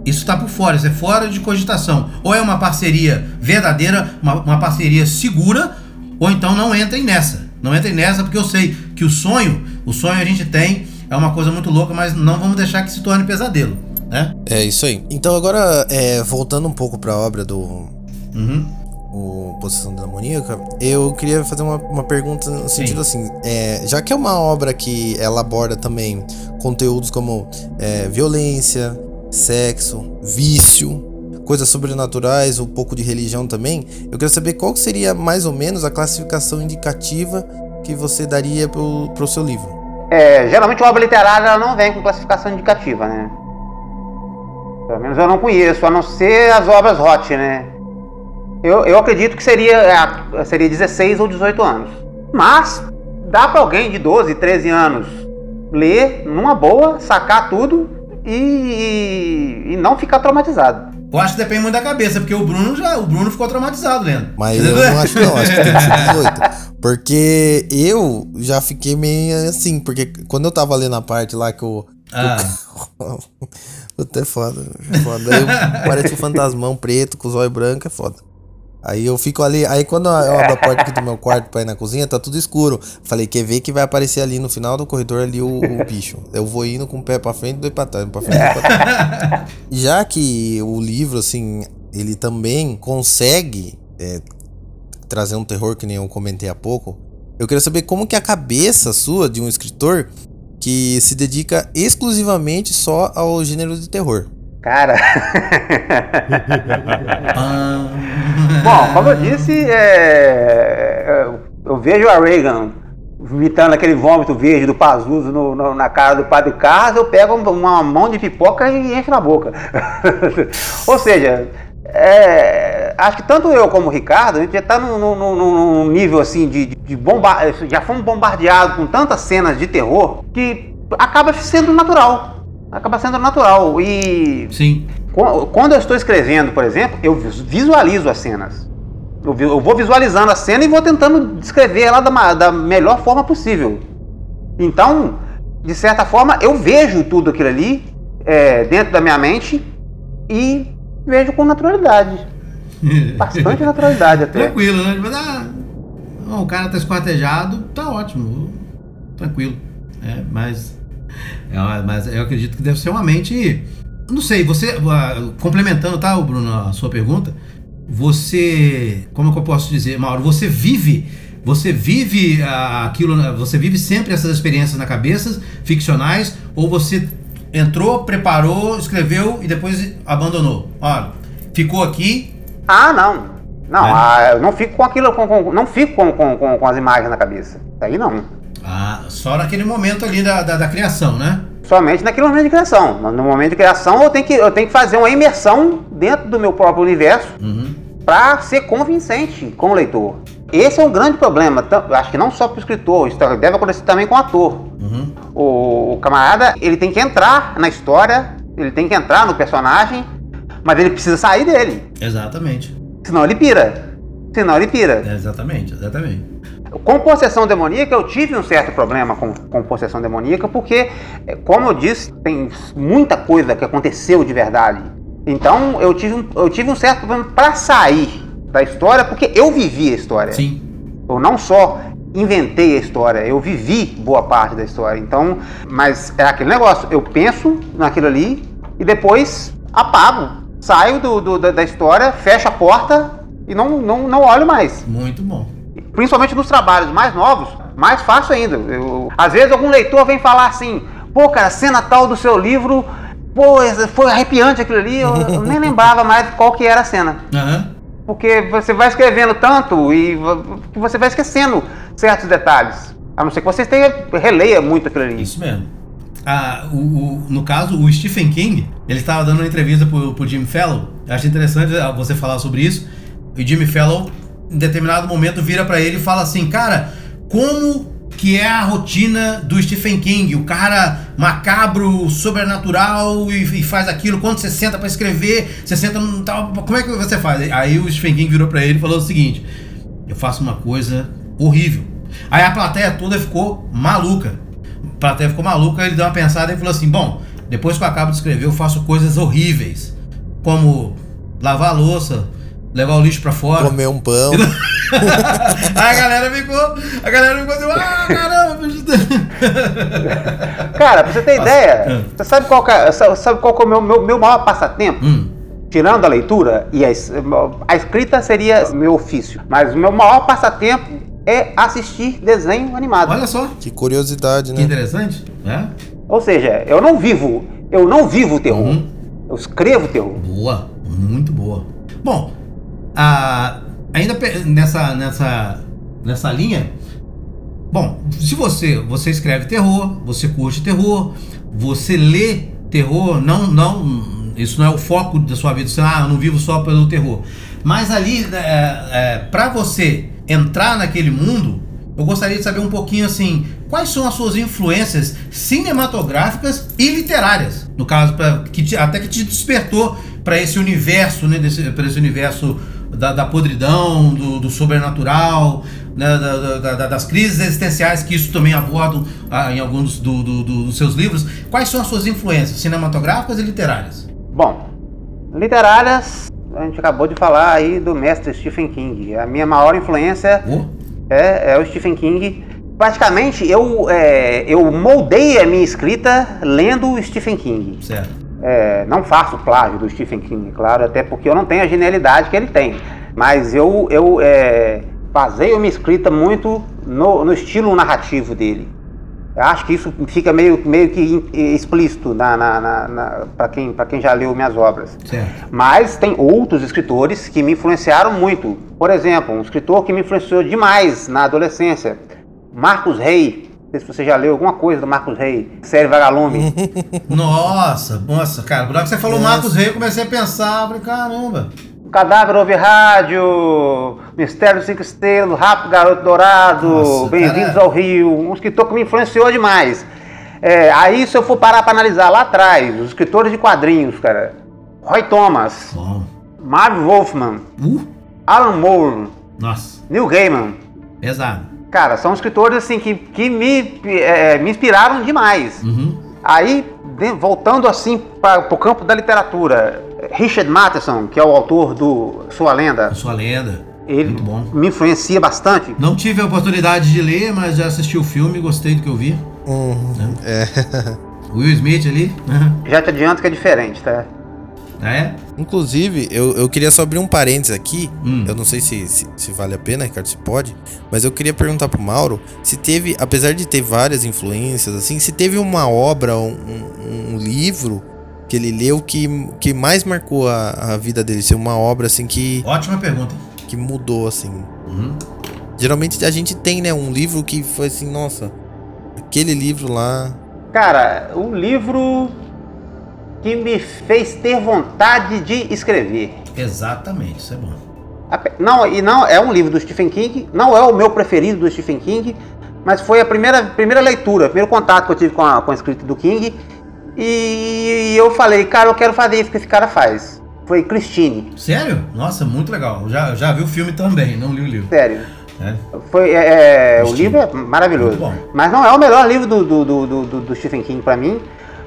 Isso está por fora, isso é fora de cogitação. Ou é uma parceria verdadeira, uma, uma parceria segura, ou então não entrem nessa. Não entrem nessa porque eu sei que o sonho, o sonho a gente tem, é uma coisa muito louca, mas não vamos deixar que se torne pesadelo, né? É isso aí. Então agora, é, voltando um pouco pra obra do Uhum. o Possessão Demoníaca, eu queria fazer uma, uma pergunta no sentido assim, é, já que é uma obra que ela aborda também conteúdos como é, violência, sexo, vício, coisas sobrenaturais, um pouco de religião também, eu queria saber qual seria mais ou menos a classificação indicativa que você daria pro, pro seu livro. É, geralmente a obra literária ela não vem com classificação indicativa, né? Pelo menos eu não conheço, a não ser as obras hot, né? Eu, eu acredito que seria, é, seria 16 ou 18 anos. Mas dá pra alguém de 12, 13 anos ler numa boa, sacar tudo e, e não ficar traumatizado. Eu acho que depende muito da cabeça, porque o Bruno já, o Bruno ficou traumatizado lendo. Mas eu não acho não, acho que tem que ser 18. Porque eu já fiquei meio assim, porque quando eu tava lendo a parte lá que o. Ah, Puta, é foda. É foda. Aí parece um fantasmão preto com os olhos brancos, é foda. Aí eu fico ali, aí quando eu abro a porta aqui do meu quarto pra ir na cozinha, tá tudo escuro. Falei, quer ver que vai aparecer ali no final do corredor ali o, o bicho. Eu vou indo com o pé pra frente e dois pra trás, pra frente e pra trás. Já que o livro, assim, ele também consegue é, trazer um terror que nem eu comentei há pouco, eu queria saber como que a cabeça sua de um escritor que se dedica exclusivamente só ao gênero de terror. Cara, bom, como eu disse, é, eu- eu vejo a Reagan vomitando aquele vômito verde do Pazuzu no- no- na cara do Padre Carlos, eu pego uma mão de pipoca e encho na boca. Ou seja, é, acho que tanto eu como o Ricardo, a gente já está num, num- num- nível assim de, de bomba, já fomos bombardeados com tantas cenas de terror que acaba sendo natural. Acaba sendo natural. E sim. Qu- Quando eu estou escrevendo, por exemplo, eu vis- visualizo as cenas. Eu, vou visualizando a cena e vou tentando descrever ela da, da melhor forma possível. Então, de certa forma, eu vejo tudo aquilo ali é, dentro da minha mente e vejo com naturalidade. Bastante naturalidade até. Tranquilo, né? Mas, ah, não, o cara tá esquartejado, tá ótimo. Tranquilo. É, mas, é, mas eu acredito que deve ser uma mente. Não sei, você. ah, Complementando, tá, Bruno, a sua pergunta. Você. Como é que eu posso dizer, Mauro? Você vive. Você vive ah, aquilo. Você vive sempre essas experiências na cabeça, ficcionais, ou você entrou, preparou, escreveu e depois abandonou? Olha, ficou aqui, Ah, não. Não, É? ah, eu não fico com aquilo, com- com- não fico com, com, com, as imagens na cabeça. Aí não. Ah, só naquele momento ali da, da, da criação, né? Somente naquele momento de criação. No momento de criação, eu tenho que, eu tenho que fazer uma imersão dentro do meu próprio universo Uhum. para ser convincente com o leitor. Esse é um grande problema. Acho que não só para o escritor, isso deve acontecer também com o ator. Uhum. O, o camarada, ele tem que entrar na história, ele tem que entrar no personagem, mas ele precisa sair dele. Exatamente. Senão ele pira. Senão ele pira. É, exatamente, exatamente. Com possessão demoníaca, eu tive um certo problema com, com possessão demoníaca, porque, eh, como eu disse, tem muita coisa que aconteceu de verdade. Então, eu tive um, eu tive um certo problema para sair da história, porque eu vivi a história. Sim. Eu não só inventei a história, eu vivi boa parte da história. Então, mas é aquele negócio, eu penso naquilo ali e depois apago. Saio do, do- da, da história, fecho a porta e não, não, não olho mais Muito bom. principalmente nos trabalhos mais novos, mais fácil ainda. Eu- às vezes algum leitor vem falar assim, pô, cara, cena tal do seu livro, pô, foi arrepiante aquilo ali, eu, eu nem lembrava mais qual que era a cena. Aham. Porque você vai escrevendo tanto e você vai esquecendo certos detalhes. A não ser que você tenha, releia muito aquilo ali. Isso mesmo. Ah, o, o- no caso, o Stephen King, ele estava dando uma entrevista pro Jimmy Fallon. Eu acho interessante ah, você falar sobre isso. E o Jimmy Fallon, em determinado momento, vira pra ele e fala assim: Cara, como que é a rotina do Stephen King? O cara macabro, sobrenatural e, e faz aquilo. Quando você senta pra escrever, você senta num tal. Como é que você faz? Aí o Stephen King virou pra ele e falou o seguinte: Eu faço uma coisa horrível. Aí a plateia toda ficou maluca. A plateia ficou maluca, ele deu uma pensada e falou assim: Bom, depois que eu acabo de escrever, eu faço coisas horríveis. Como lavar louça, levar o lixo pra fora. Comer um pão. Aí a galera ficou. A galera ficou assim, ah, caramba. Cara, pra você ter ideia, Ah. você sabe qual, que é, sa- sabe qual que é o meu, meu, meu maior passatempo? Hum, Tirando a leitura, e a, a escrita seria meu ofício, mas o meu maior passatempo é assistir desenho animado. olha só, Que curiosidade, que né? interessante, né? Ou seja, eu não vivo, eu não vivo o terror. Uhum. Eu escrevo terror. Boa, muito boa. Bom, ainda nessa, nessa, nessa linha, bom, se você você escreve terror, você curte terror, você lê terror, não, não, isso não é o foco da sua vida, você ah, eu não vivo só pelo terror. Mas ali, é, é, para você entrar naquele mundo, eu gostaria de saber um pouquinho assim, quais são as suas influências cinematográficas e literárias, no caso, pra, que te- até que te despertou para esse universo, né, para esse universo da, da podridão, do, do sobrenatural, né, da- da- da- das crises existenciais que isso também aborda ah, em alguns do- do- do- dos seus livros. Quais são as suas influências cinematográficas e literárias? Bom, literárias, a gente acabou de falar aí do mestre Stephen King. A minha maior influência Oh, é, é o Stephen King. Praticamente eu, é, eu moldei a minha escrita lendo o Stephen King. certo. É, não faço plágio do Stephen King, claro, até porque eu não tenho a genialidade que ele tem. Mas eu, eu é, baseio minha escrita muito no, no estilo narrativo dele. Eu acho que isso fica meio, meio que explícito para quem, pra quem já leu minhas obras. Certo. Mas tem outros escritores que me influenciaram muito. Por exemplo, um escritor que me influenciou demais na adolescência, Marcos Rey. Não sei se você já leu alguma coisa do Marcos Rey, série Vagalume. Nossa, nossa, cara, por hora que você falou Nossa. Marcos Rey, eu comecei a pensar, falei, caramba. Cadáver ouve rádio, Mistério dos Cinco Estrelas, Rápido Garoto Dourado, Bem-vindos ao Rio, um escritor que me influenciou demais. É, aí, se eu for parar para analisar lá atrás, os escritores de quadrinhos, cara, Roy Thomas, Bom. Marv Wolfman, Uh, Alan Moore, Nossa, Neil Gaiman. pesado. Cara, são escritores assim que, que me, é, me inspiraram demais. Uhum. Aí, de- voltando assim para o campo da literatura, Richard Matheson, que é o autor do Sua Lenda, A sua lenda. ele Muito bom. me influencia bastante. Não tive a oportunidade de ler, mas já assisti o filme, gostei do que eu vi. Uhum. É. Will Smith ali. Já te adianto que é diferente, tá? Ah, é? Inclusive, eu, eu queria só abrir um parênteses aqui. Hum. Eu não sei se, se, se vale a pena, Ricardo, se pode. Mas eu queria perguntar pro Mauro se teve, apesar de ter várias influências, assim, se teve uma obra, um, um- um livro que ele leu que, que mais marcou a, a vida dele. Ser uma obra, assim, que, Ótima pergunta. que mudou, assim. Uhum. Geralmente a gente tem, né, um livro que foi assim, nossa, aquele livro lá. Cara, o livro que me fez ter vontade de escrever. Exatamente, isso é bom. Não, e não é um livro do Stephen King, não é o meu preferido do Stephen King, mas foi a primeira, primeira leitura, o primeiro contato que eu tive com a, com a escrita do King. E eu falei, cara, eu quero fazer isso que esse cara faz. Foi Christine, Sério? Nossa, muito legal. Eu Já, já vi o filme também, não li o livro. sério. É. Foi, é, é, o livro é maravilhoso. Mas não é o melhor livro do, do, do, do- do- Stephen King pra mim.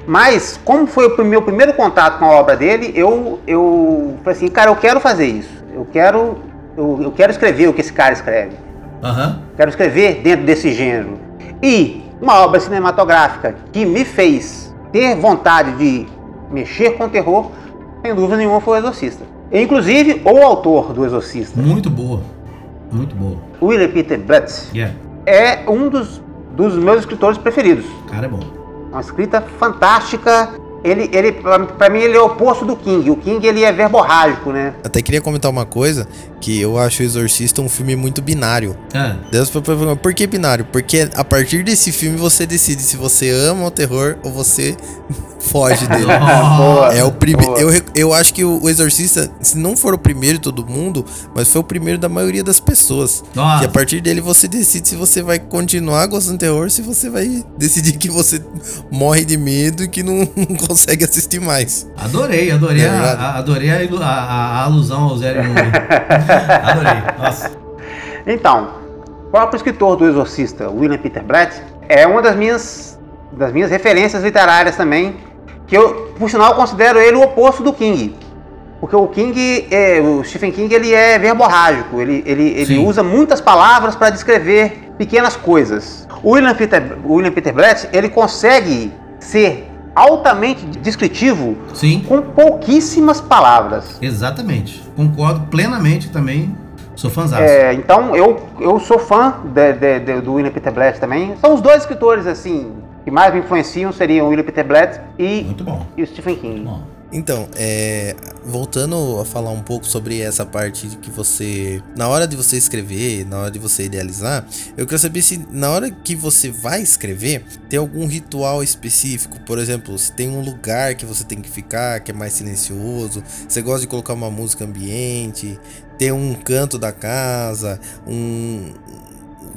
Mas, como foi o meu primeiro contato com a obra dele, eu, eu falei assim, cara, eu quero fazer isso. Eu quero, eu, eu quero escrever o que esse cara escreve. Aham. Quero escrever dentro desse gênero. E uma obra cinematográfica que me fez ter vontade de mexer com terror, sem dúvida nenhuma, foi o Exorcista. Inclusive, o autor do Exorcista, Muito boa. Muito boa. William Peter Blatty, Yeah. é um dos, dos meus escritores preferidos. O cara é bom. Uma escrita fantástica. Ele, ele pra mim, ele é o oposto do King. O King, ele é verborrágico, né? Até queria comentar uma coisa, que eu acho o Exorcista um filme muito binário. Ah, Deus por que binário? Porque a partir desse filme você decide se você ama o terror ou você foge dele. Boa, É o primeiro. Eu, eu acho que o, Exorcista, se não for o primeiro de todo mundo, mas foi o primeiro da maioria das pessoas. Nossa. E a partir dele você decide se você vai continuar gostando do terror, se você vai decidir que você morre de medo e que não, não consegue assistir mais. adorei, adorei, É a, a- adorei a, a- alusão ao Zero. Adorei. Nossa. Então, o próprio escritor do Exorcista, William Peter Blatty, é uma das minhas, das minhas referências literárias também, que eu, por sinal, considero ele o oposto do King. Porque o King, é, o Stephen King, ele é verborrágico, ele, ele, ele usa muitas palavras para descrever pequenas coisas. O William Peter, o William Peter Blatty, ele consegue ser altamente descritivo Sim, com pouquíssimas palavras. exatamente. Concordo plenamente também. Sou fãzão. É, então eu, eu sou fã de- de- de- do William Peter Blatty também. São os dois escritores assim que mais me influenciam seriam o William Peter Blatty e, Muito bom. e o Stephen King. Bom. Então, é, voltando a falar um pouco sobre essa parte de que você, na hora de você escrever, na hora de você idealizar, eu quero saber se na hora que você vai escrever, tem algum ritual específico, por exemplo, se tem um lugar que você tem que ficar, que é mais silencioso, você gosta de colocar uma música ambiente, tem um canto da casa, um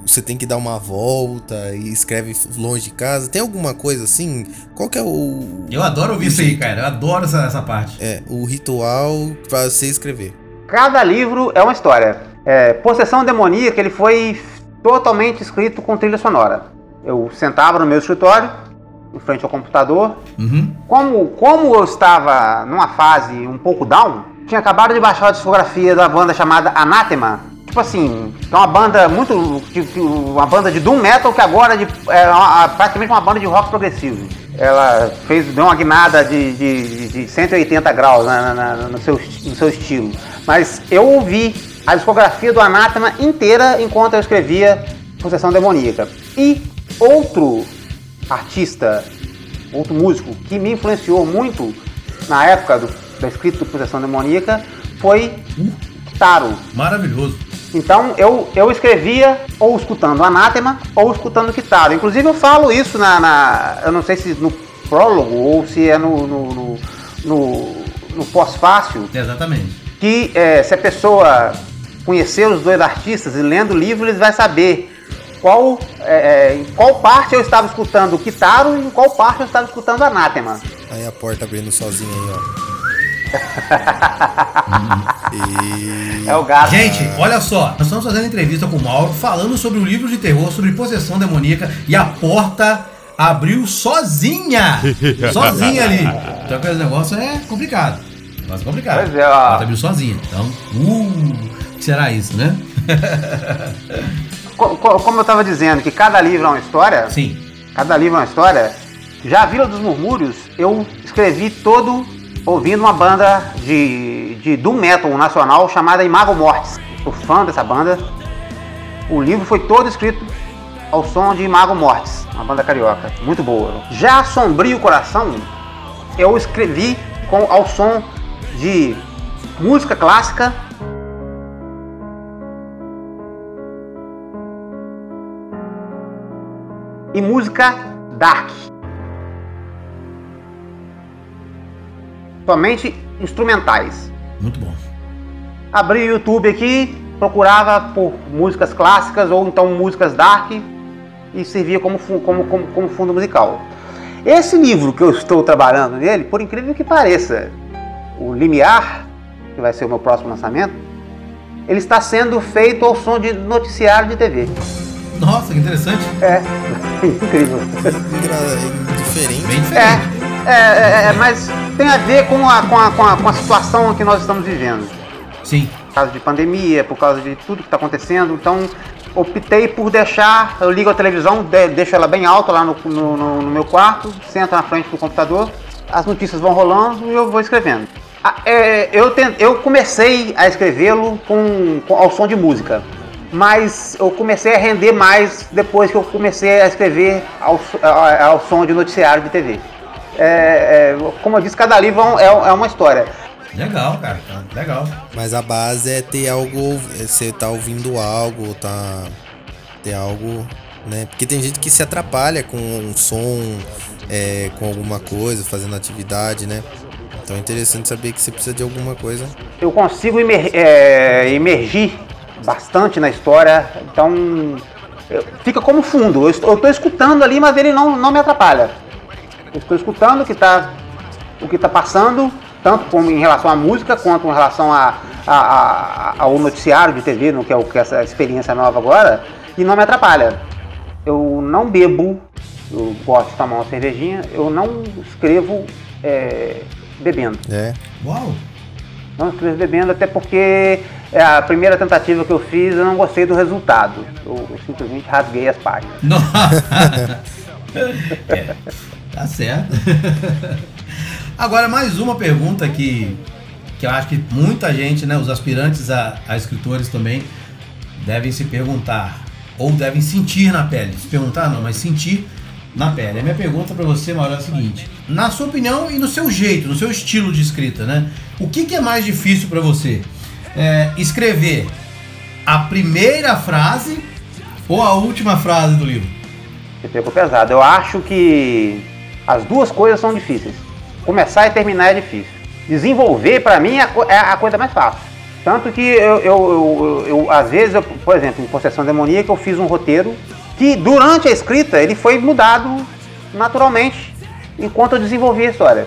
você tem que dar uma volta e escreve longe de casa. Tem alguma coisa assim? Qual que é o Eu adoro ouvir isso aí, cara. Eu adoro essa, essa parte. é, o ritual pra você escrever. Cada livro é uma história. É, Possessão Demoníaca ele foi totalmente escrito com trilha sonora. Eu sentava no meu escritório, em frente ao computador. Uhum. Como, como eu estava numa fase um pouco down, tinha acabado de baixar a discografia da banda chamada Anathema. Tipo assim, é uma banda muito. Uma banda de Doom Metal que agora é, é praticamente uma banda de rock progressivo. Ela fez, deu uma guinada de, de, de 180 graus na- na- no, seu, no seu estilo. Mas eu ouvi a discografia do Anathema inteira enquanto eu escrevia Possessão Demoníaca. E outro artista outro músico que me influenciou muito na época do, da escrita do Possessão Demoníaca foi Taro. Maravilhoso. Então eu, eu escrevia ou escutando Anátema ou escutando Kitaro. Inclusive eu falo isso na, na- Eu não sei se no prólogo ou se é no, no, no, no- no pós-fácil Exatamente. que é, se a pessoa conhecer os dois artistas e lendo o livro, eles vai saber qual, é, é, em qual parte eu estava escutando o Kitaro e em qual parte eu estava escutando Anátema. Aí a porta abrindo sozinha aí, ó. E... É o gato. Gente, olha só, nós estamos fazendo entrevista com o Mauro, falando sobre o livro de terror, sobre possessão demoníaca, e a porta abriu sozinha! sozinha ali. Então aquele negócio é complicado. Negócio é complicado. Pois é, ó. A porta abriu sozinha. Então, uh, o que será isso, né? Co- co- Como eu tava dizendo, que cada livro é uma história, Sim. cada livro é uma história. Já a Vila dos Murmúrios, eu escrevi todo ouvindo uma banda de, de doom metal nacional chamada Imago Mortis. Sou fã dessa banda. O livro foi todo escrito ao som de Imago Mortis, uma banda carioca, muito boa. Já Sombrio Coração, eu escrevi com, ao som de música clássica e música dark. Somente instrumentais. Muito bom. Abri o YouTube aqui, procurava por músicas clássicas ou então músicas dark e servia como, como, como, como fundo musical. Esse livro que eu estou trabalhando nele, por incrível que pareça, o Limiar, que vai ser o meu próximo lançamento, ele está sendo feito ao som de noticiário de TV. Nossa, que interessante. É, incrível. Diferente. Bem diferente. é, é, é, mas tem a ver com a, com, a, com, a, com a situação que nós estamos vivendo. Sim. Por causa de pandemia, por causa de tudo que está acontecendo. Então, optei por deixar, eu ligo a televisão, de- deixo ela bem alta lá no, no, no- no meu quarto, sento na frente do computador, as notícias vão rolando e eu vou escrevendo. Ah, é, eu, eu comecei a escrevê-lo com, com- ao som de música, mas eu comecei a render mais depois que eu comecei a escrever ao, so- a- ao som de noticiário de TV. É, é, como eu disse, cada livro é, um- é uma história. Legal, cara. Legal. Mas a base é ter algo. é Você tá ouvindo algo, tá. Ter algo. Né? Porque tem gente que se atrapalha com um som, é, com alguma coisa, fazendo atividade, né? Então é interessante saber que você precisa de alguma coisa. eu consigo emer- é, emergir bastante na história, então eu- fica como fundo. Eu estou, eu estou escutando ali, mas ele não, não me atrapalha. Eu estou escutando o que está o que está passando, tanto como em relação à música, quanto em relação a, a- a- ao noticiário de TV, no que é o que é essa experiência nova agora, e não me atrapalha. Eu não bebo, eu gosto de tomar uma cervejinha, eu não escrevo é, bebendo. É. Uau. Não escrevo bebendo, até porque é a primeira tentativa que eu fiz, eu não gostei do resultado. Eu, eu simplesmente rasguei as páginas. É, tá certo. Agora, mais uma pergunta que, que eu acho que muita gente, né, os aspirantes a, a escritores também, devem se perguntar, ou devem sentir na pele. Se perguntar, não, mas sentir na pele. A minha pergunta para você, Mauro, é a seguinte: na sua opinião e no seu jeito, no seu estilo de escrita, né? O que, que é mais difícil para você? É, escrever a primeira frase ou a última frase do livro? Você pegou pesado. Eu acho que as duas coisas são difíceis. Começar e terminar é difícil. Desenvolver, para mim, é é a coisa mais fácil. Tanto que eu, eu, eu- eu- às vezes, por exemplo, em Possessão Demoníaca, eu fiz um roteiro que, durante a escrita, ele foi mudado naturalmente enquanto eu desenvolvia a história.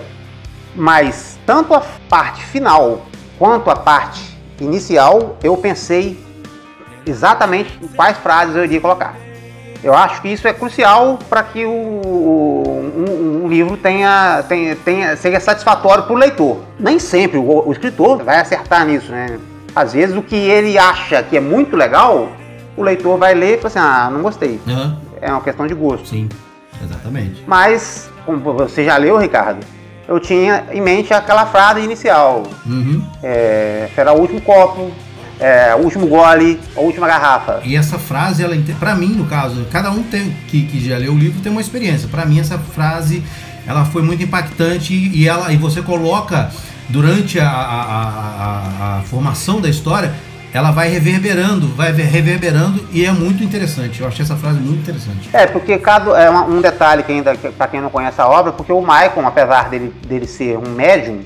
Mas, tanto a parte final quanto a parte inicial, eu pensei exatamente em quais frases eu iria colocar. Eu acho que isso é crucial para que o, um, um livro tenha, tenha, tenha, seja satisfatório para o leitor. Nem sempre o, o escritor vai acertar nisso, né? Às vezes o que ele acha que é muito legal, o leitor vai ler e fala assim, ah, não gostei. Aham. É uma questão de gosto. Sim, exatamente. Mas, como você já leu, Ricardo, eu tinha em mente aquela frase inicial. Uhum. É, será o último copo, é, o último gole, a última garrafa. E essa frase, ela, pra mim, no caso, cada um tem, que, que já leu o livro tem uma experiência. Pra mim, essa frase, ela foi muito impactante e ela e você coloca durante a, a, a- a formação da história, ela vai reverberando, vai reverberando e é muito interessante. Eu achei essa frase muito interessante. É, porque cada, é um detalhe que ainda, para quem não conhece a obra, porque o Maicon, apesar dele, dele ser um médium,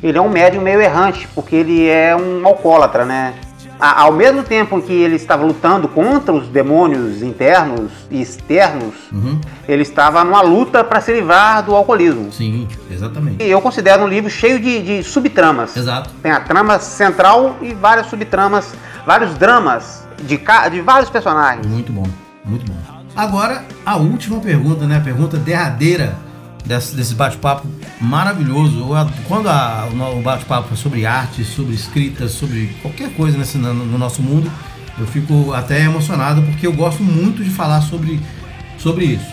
ele é um médium meio errante, porque ele é um alcoólatra, né? Ao mesmo tempo que ele estava lutando contra os demônios internos e externos, Uhum. ele estava numa luta para se livrar do alcoolismo. Sim, exatamente. E eu considero um livro cheio de, de subtramas. Exato. Tem a trama central e várias subtramas, vários dramas de, de vários personagens. Muito bom, muito bom. Agora, a última pergunta, né? A pergunta derradeira desse, desse bate-papo maravilhoso. Quando a- o bate-papo é sobre arte, sobre escrita, sobre qualquer coisa nesse, no, no nosso mundo, eu fico até emocionado porque eu gosto muito de falar sobre, sobre isso.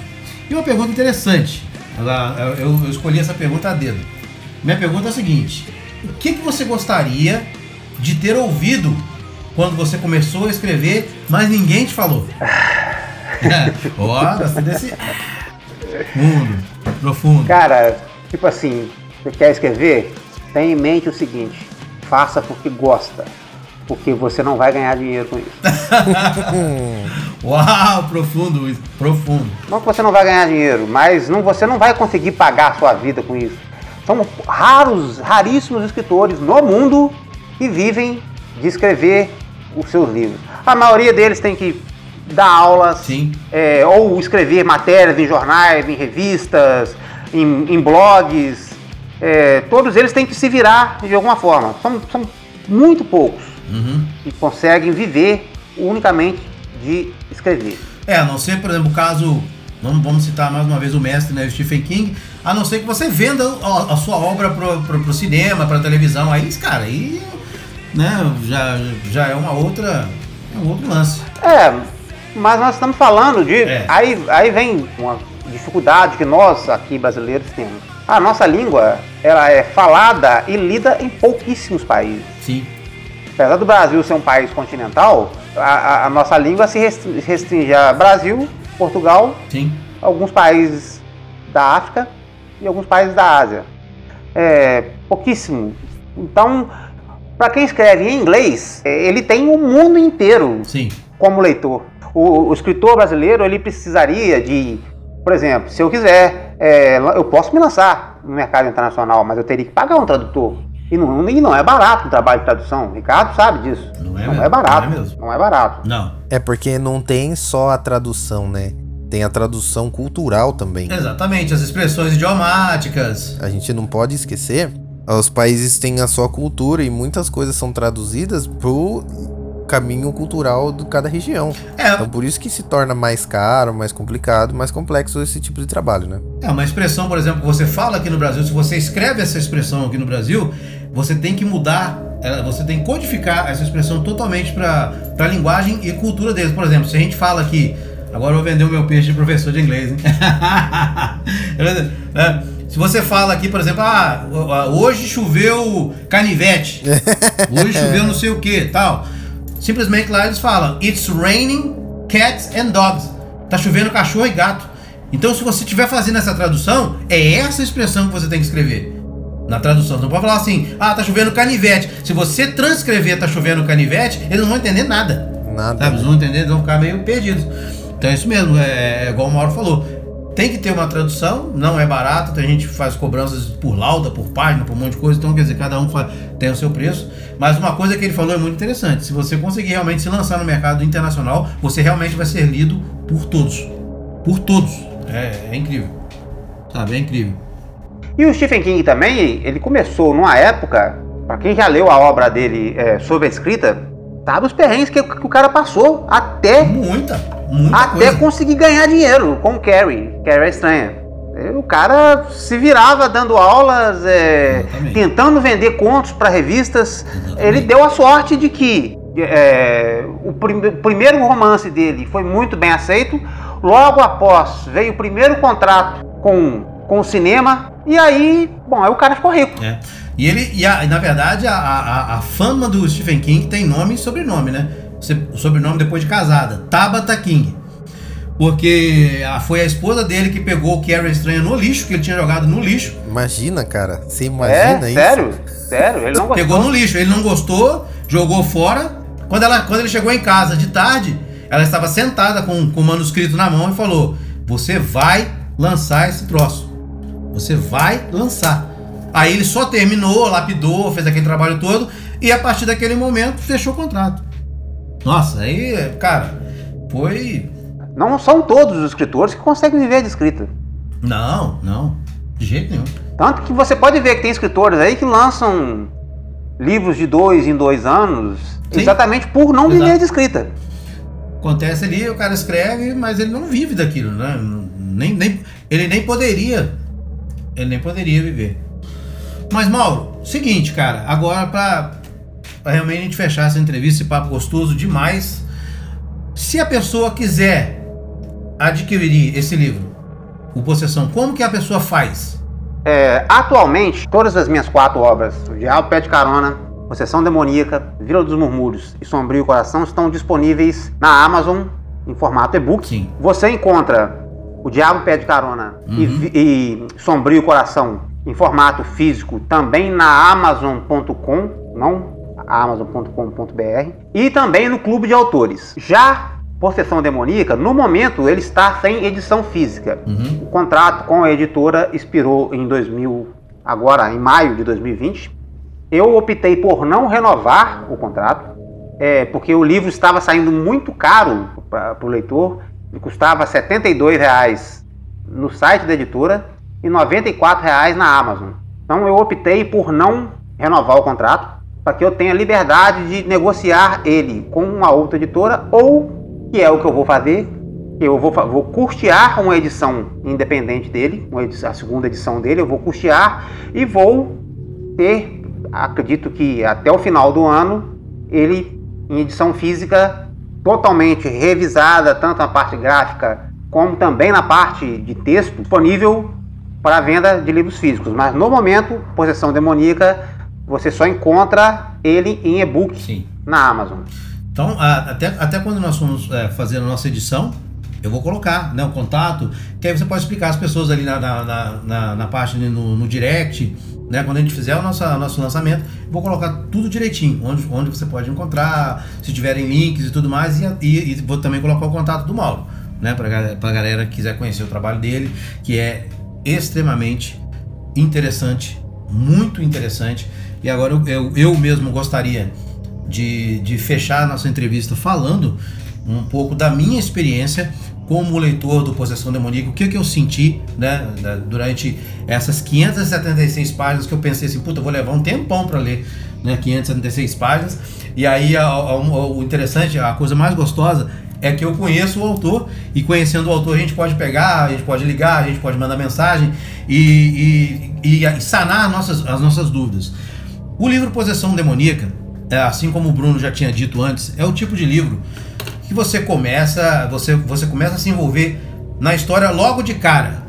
E uma pergunta interessante. Ela- eu, eu escolhi essa pergunta a dedo. Minha pergunta é a seguinte: O que, que você gostaria de ter ouvido quando você começou a escrever, mas ninguém te falou? É, Ó, desse. Fundo, profundo. Cara, tipo assim, você quer escrever? Tenha em mente o seguinte: faça porque gosta. Porque você não vai ganhar dinheiro com isso. Uau, profundo, isso, profundo. Não que você não vai ganhar dinheiro, mas não, você não vai conseguir pagar a sua vida com isso. São raros, raríssimos escritores no mundo que vivem de escrever os seus livros. A maioria deles tem que dar aulas, Sim. é, ou escrever matérias em jornais, em revistas, em, em blogs. É, todos eles têm que se virar de alguma forma. São, são muito poucos Uhum. que conseguem viver unicamente de escrever. É, a não ser, por exemplo, o caso. Vamos, vamos citar mais uma vez o mestre, né, o Stephen King. A não ser que você venda a, a sua obra pro, pro, pro cinema, pra televisão. Aí, cara, aí. Né, já, já é uma outra. É um outro lance. É, mas nós estamos falando de. É. Aí, aí vem uma dificuldade que nós aqui brasileiros temos. A nossa língua ela é falada e lida em pouquíssimos países. Sim. Apesar do Brasil ser um país continental, a, a- nossa língua se restri- restringe a Brasil, Portugal, Sim. alguns países da África e alguns países da Ásia. É pouquíssimo. Então, para quem escreve em inglês, é, ele tem o mundo inteiro Sim. como leitor. O, o escritor brasileiro ele precisaria de, por exemplo, se eu quiser, é, eu posso me lançar no mercado internacional, mas eu teria que pagar um tradutor. E não, e não é barato o trabalho de tradução. O Ricardo sabe disso. Não é não mesmo, é barato. não é mesmo. não é barato. Não. É porque não tem só a tradução, né? Tem a tradução cultural também. Exatamente, as expressões idiomáticas. A gente não pode esquecer, os países têm a sua cultura e muitas coisas são traduzidas pro caminho cultural de cada região. É, Então por isso que se torna mais caro, mais complicado, mais complexo esse tipo de trabalho, né? É uma expressão, por exemplo, que você fala aqui no Brasil, se você escreve essa expressão aqui no Brasil, você tem que mudar, ela- você tem que codificar essa expressão totalmente para a linguagem e cultura deles. Por exemplo, se a gente fala aqui, agora eu vou vender o meu peixe de professor de inglês, hein? Né? Se você fala aqui, por exemplo, ah, hoje choveu canivete, hoje choveu não sei o que, tal. Simplesmente lá eles falam, it's raining cats and dogs. Tá chovendo cachorro e gato. Então, se você estiver fazendo essa tradução, é essa expressão que você tem que escrever. Na tradução. Você não pode falar assim, ah, tá chovendo canivete. Se você transcrever tá chovendo canivete, eles não vão entender nada. Nada. Sabe? Eles vão entender, eles vão ficar meio perdidos. Então é isso mesmo, é, é igual o Mauro falou. Tem que ter uma tradução, não é barato, tem gente que faz cobranças por lauda, por página, por um monte de coisa, então quer dizer, cada um tem o seu preço. Mas uma coisa que ele falou é muito interessante: se você conseguir realmente se lançar no mercado internacional, você realmente vai ser lido por todos. Por todos. É, é incrível. Sabe, é incrível. E o Stephen King também, ele começou numa época, para quem já leu a obra dele é, sobre a escrita, sabe os perrengues que, que o cara passou até, Muita, muita até coisa. conseguir ganhar dinheiro com Carrie, Carrie é estranha. E O cara se virava dando aulas, é, tentando vender contos para revistas. Ele deu a sorte de que é, o, prime- o primeiro romance dele foi muito bem aceito. Logo após veio o primeiro contrato com, com o cinema. E aí, bom, aí o cara ficou rico. É. E ele, e a- na verdade, a, a, a fama do Stephen King tem nome e sobrenome, né? O sobrenome depois de casada, Tabitha King. Porque foi a esposa dele que pegou o Carrie Estranha no lixo, que ele tinha jogado no lixo. Imagina, cara. Você imagina é, isso? sério? Sério? Ele não gostou. Pegou no lixo, ele não gostou, jogou fora. Quando, ela, quando ele chegou em casa de tarde, ela estava sentada com, com o manuscrito na mão e falou: Você vai lançar esse troço. Você vai lançar. Aí ele só terminou, lapidou, fez aquele trabalho todo e a partir daquele momento fechou o contrato. Nossa, aí, cara, foi. Não são todos os escritores que conseguem viver de escrita. Não, não. De jeito nenhum. Tanto que você pode ver que tem escritores aí que lançam livros de dois em dois anos Sim. exatamente por não Exato. viver de escrita. Acontece ali, o cara escreve, mas ele não vive daquilo, né? Nem, nem, ele nem poderia. Ele nem poderia viver. Mas, Mauro, seguinte, cara, agora pra, pra realmente a gente fechar essa entrevista, esse papo gostoso demais. Se a pessoa quiser adquirir esse livro, o Possessão, como que a pessoa faz? É, atualmente, todas as minhas quatro obras, O Diabo Pé de Carona, Possessão Demoníaca, Vila dos Murmúrios e Sombrio Coração, estão disponíveis na Amazon em formato e-book. Sim. Você encontra O Diabo Pé de Carona e Uhum. vi- e, Sombrio Coração em formato físico também na Amazon.com, não amazon.com.br, e também no Clube de Autores. Já Possessão Demoníaca, no momento, ele está sem edição física. Uhum. O contrato com a editora expirou em 2000, agora em maio de 2020. Eu optei por não renovar o contrato, é, porque o livro estava saindo muito caro para o leitor. Ele custava 72 reais no site da editora e 94 reais na Amazon. Então eu optei por não renovar o contrato para que eu tenha liberdade de negociar ele com uma outra editora ou, que é o que eu vou fazer, eu vou, vou custear uma edição independente dele, uma edi- a segunda edição dele, eu vou custear e vou ter, acredito que até o final do ano, ele em edição física totalmente revisada, tanto na parte gráfica como também na parte de texto, disponível para venda de livros físicos. Mas no momento, Possessão Demoníaca, você só encontra ele em e-book na Amazon. Então, até, até quando nós formos é, fazer a nossa edição, eu vou colocar né, o contato, que aí você pode explicar às pessoas ali na, na, na, na, página, no, no direct, né, quando a gente fizer o nosso, nosso lançamento, vou colocar tudo direitinho, onde, onde você pode encontrar, se tiverem links e tudo mais, e, e, e vou também colocar o contato do Mauro, né, para a galera que quiser conhecer o trabalho dele, que é extremamente interessante, muito interessante. E agora eu, eu, eu mesmo gostaria de, de fechar a nossa entrevista falando um pouco da minha experiência como leitor do Possessão Demoníaca, o que, que eu senti né, durante essas 576 páginas que eu pensei assim, puta, vou levar um tempão para ler né, 576 páginas. E aí a- a- o interessante, a coisa mais gostosa é que eu conheço o autor e conhecendo o autor a gente pode pegar, a gente pode ligar, a gente pode mandar mensagem e, e, e sanar as nossas, as nossas dúvidas. O livro Possessão Demoníaca, é, assim como o Bruno já tinha dito antes, é o tipo de livro que você começa, você, você começa a se envolver na história logo de cara.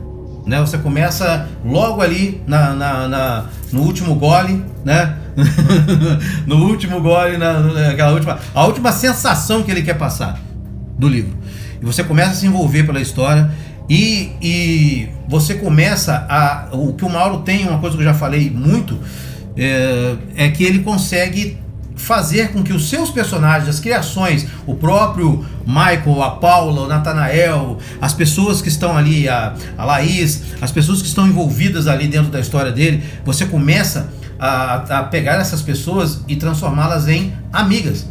Né? Você começa logo ali na, na- na- no último gole, né? no último gole, na, naquela última, a última sensação que ele quer passar do livro. E você começa a se envolver pela história e, e você começa a. O que o Mauro tem, uma coisa que eu já falei muito, é, é que ele consegue fazer com que os seus personagens, as criações, o próprio Michael, a Paula, o Nathanael, as pessoas que estão ali, a, a Laís, as pessoas que estão envolvidas ali dentro da história dele, você começa a, a pegar essas pessoas e transformá-las em amigas.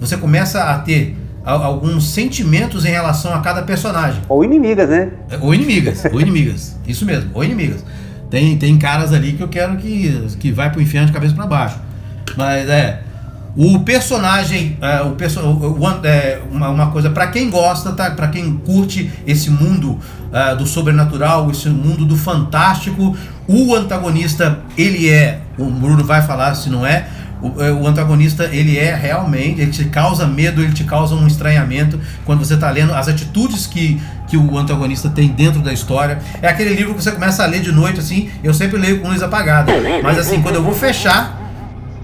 Você começa a ter a- alguns sentimentos em relação a cada personagem. Ou inimigas, né? Ou inimigas, ou inimigas. Isso mesmo, ou inimigas. Tem, tem caras ali que eu quero que, que vai pro inferno de cabeça para baixo. Mas é. O personagem, é, o perso é, uma, uma coisa para quem gosta, tá? Para quem curte esse mundo é, do sobrenatural, esse mundo do fantástico, o antagonista ele é, o Bruno vai falar se não é, o, é, o antagonista ele é realmente, ele te causa medo, ele te causa um estranhamento quando você está lendo as atitudes que, que o antagonista tem dentro da história. É aquele livro que você começa a ler de noite assim, eu sempre leio com luz apagada, mas assim, quando eu vou fechar,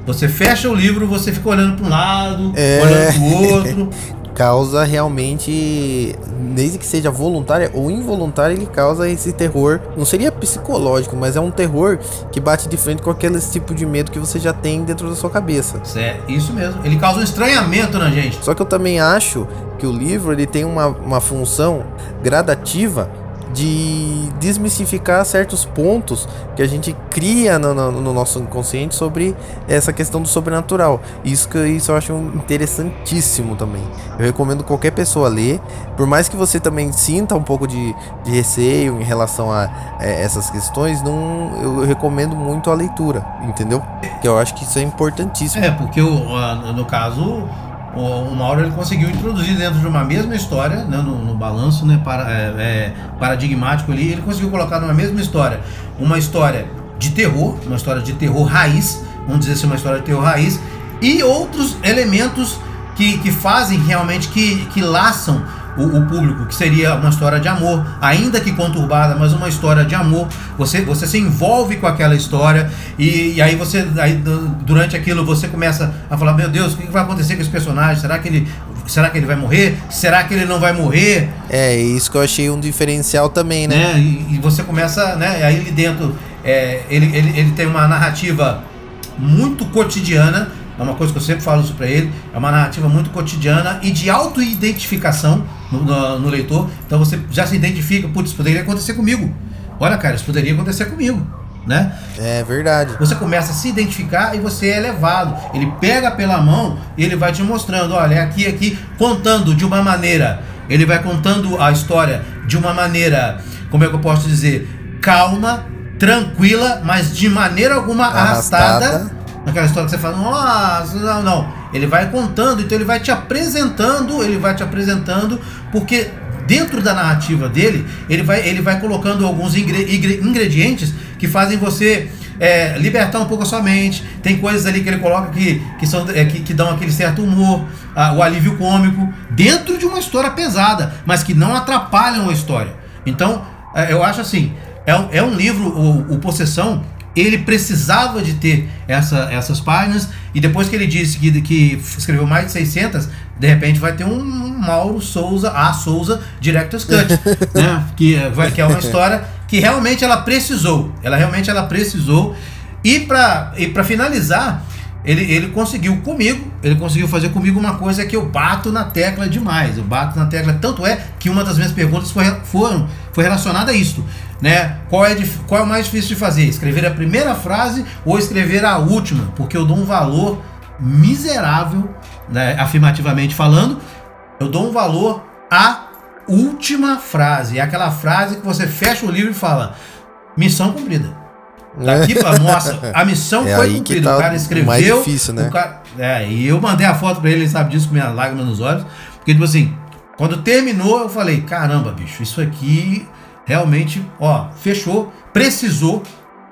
você fecha o livro, você fica olhando para um lado, É. olhando para o outro. Causa realmente, desde que seja voluntária ou involuntária, ele causa esse terror. Não seria psicológico, mas é um terror que bate de frente com aquele tipo de medo que você já tem dentro da sua cabeça. É isso mesmo. Ele causa um estranhamento na gente. Só que eu também acho que o livro ele tem uma, uma função gradativa de desmistificar certos pontos que a gente cria no, no- no nosso inconsciente sobre essa questão do sobrenatural. Isso que isso eu acho interessantíssimo também. Eu recomendo qualquer pessoa ler, por mais que você também sinta um pouco de, de receio em relação a é, essas questões, não, eu recomendo muito a leitura, entendeu? Que eu acho que isso é importantíssimo. É, porque o, no caso, o, Mauro ele conseguiu introduzir dentro de uma mesma história, né, no, no balanço né, para, é, é, paradigmático ali, ele conseguiu colocar numa mesma história. Uma história de terror, uma história de terror raiz, vamos dizer assim, uma história de terror raiz, e outros elementos que, que fazem realmente, que, que laçam o, o público, que seria uma história de amor, ainda que conturbada, mas uma história de amor. Você, você se envolve com aquela história e, e aí você, aí, du- durante aquilo, você começa a falar: Meu Deus, o que vai acontecer com esse personagem? Será que ele, será que ele vai morrer? Será que ele não vai morrer? É, isso que eu achei um diferencial também, né? né? E, e você começa, né? Aí dentro, é, ele, ele, ele tem uma narrativa muito cotidiana. É uma coisa que eu sempre falo isso pra ele. É uma narrativa muito cotidiana e de auto-identificação no, no- no leitor. Então você já se identifica, putz, poderia acontecer comigo. Olha, cara, isso poderia acontecer comigo, né? É verdade. Você começa a se identificar e você é levado. Ele pega pela mão e ele vai te mostrando, olha, é aqui, aqui, contando de uma maneira. Ele vai contando a história de uma maneira, como é que eu posso dizer, calma, tranquila, mas de maneira alguma arrastada. Arrastada. Naquela história que você fala, nossa, não, não. Ele vai contando, então ele vai te apresentando, ele vai te apresentando, porque dentro da narrativa dele, ele vai, ele vai colocando alguns ingre- ingre- ingredientes que fazem você é, libertar um pouco a sua mente. Tem coisas ali que ele coloca que, que, são, é, que, que dão aquele certo humor, ah, o alívio cômico, dentro de uma história pesada, mas que não atrapalham a história. Então, é, eu acho assim, é é um livro, o, o Possessão, ele precisava de ter essa, essas páginas e depois que ele disse que, que escreveu mais de 600, de repente vai ter um Mauro Souza, a Souza Director's Cut, né? que, é- vai, que é uma história que realmente ela precisou, ela realmente ela precisou e para e para finalizar ele, ele conseguiu comigo, ele conseguiu fazer comigo uma coisa que eu bato na tecla demais. Eu bato na tecla, tanto é que uma das minhas perguntas foi, foi relacionada a isto. Né? Qual, é, qual é o mais difícil de fazer? Escrever a primeira frase ou escrever a última? Porque eu dou um valor miserável, né, afirmativamente falando, eu dou um valor à última frase. É aquela frase que você fecha o livro e fala: missão cumprida. Daqui pra nossa, a missão É foi cumprida. tá o cara escreveu. mais difícil, né? cara- é, e eu mandei a foto pra ele, ele sabe disso, com minha lágrima nos olhos. Porque, tipo assim, quando terminou, eu falei: caramba, bicho, isso aqui realmente, ó, fechou, precisou,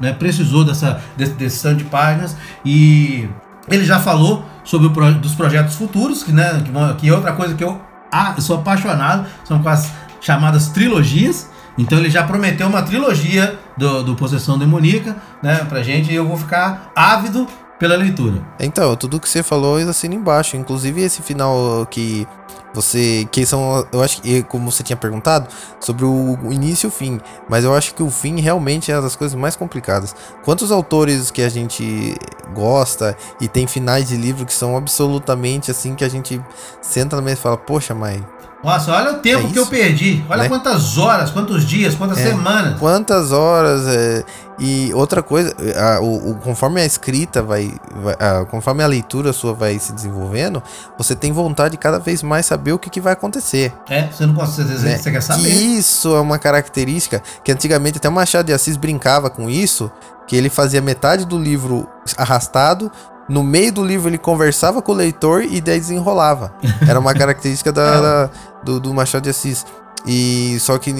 né? Precisou dessa, desse, desse tanto de páginas. E ele já falou sobre o pro- dos projetos futuros, que, né, que é outra coisa que eu, ah, eu sou apaixonado, são com as chamadas trilogias. Então ele já prometeu uma trilogia do, do Possessão Demoníaca, né, pra gente, e eu vou ficar ávido pela leitura. Então, tudo que você falou eu assino embaixo. Inclusive esse final que você. Que são. Eu acho que, como você tinha perguntado, sobre o, início e o fim. Mas eu acho que o fim realmente é uma das coisas mais complicadas. Quantos autores que a gente gosta e tem finais de livro que são absolutamente assim que a gente senta na mesa e fala, poxa, mas Nossa, olha o tempo É que eu perdi. Olha né? quantas horas, quantos dias, quantas É. semanas. Quantas horas é, e outra coisa, a- o, o- conforme a escrita vai, vai- a- conforme a leitura sua vai se desenvolvendo, você tem vontade de cada vez mais saber o que, que vai acontecer. É, você não consegue, vezes né? você quer Que saber. isso é uma característica que antigamente até o Machado de Assis brincava com isso, que ele fazia metade do livro arrastado, no meio do livro ele conversava com o leitor e daí desenrolava. Era uma característica da, da- do, do Machado de Assis. E só que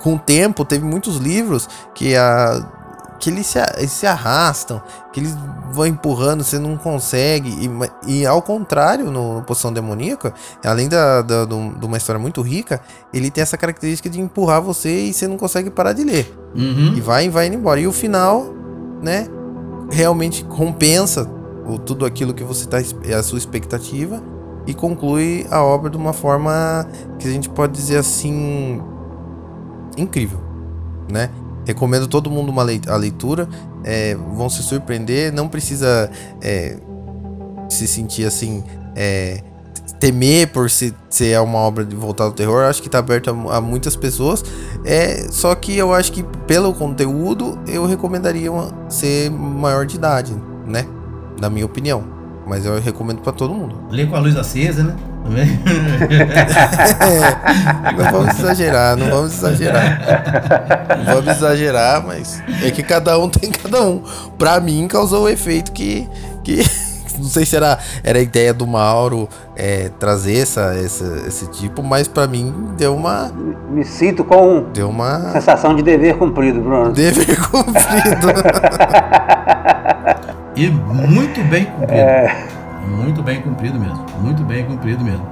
com o tempo teve muitos livros que a que eles se, eles se arrastam, que eles vão empurrando, você não consegue. E, e ao contrário, no, no Poção Demoníaca, além da, da- do- de uma história muito rica, ele tem essa característica de empurrar você e você não consegue parar de ler. Uhum. E vai, vai indo embora. E o final, né, realmente compensa o, tudo aquilo que você tá, é a sua expectativa e conclui a obra de uma forma que a gente pode dizer assim incrível, né? Recomendo todo mundo uma lei- a leitura, é, vão se surpreender, não precisa é, se sentir assim é, temer por se, ser uma obra de voltada ao terror, acho que tá aberto a, a, muitas pessoas. É, só que eu acho que pelo conteúdo eu recomendaria uma, ser maior de idade, né? Na minha opinião. Mas eu recomendo para todo mundo. Lê com a luz acesa, né? é, não vamos exagerar, não vamos exagerar. Não vamos exagerar, mas é que cada um tem cada um. Pra mim causou o efeito que, que não sei se era, era a ideia do Mauro é, trazer essa, essa, esse tipo, mas para mim deu uma. Me sinto com deu uma sensação de dever cumprido, Bruno. Dever cumprido. e muito bem cumprido. É... Muito bem cumprido mesmo. Muito bem cumprido mesmo.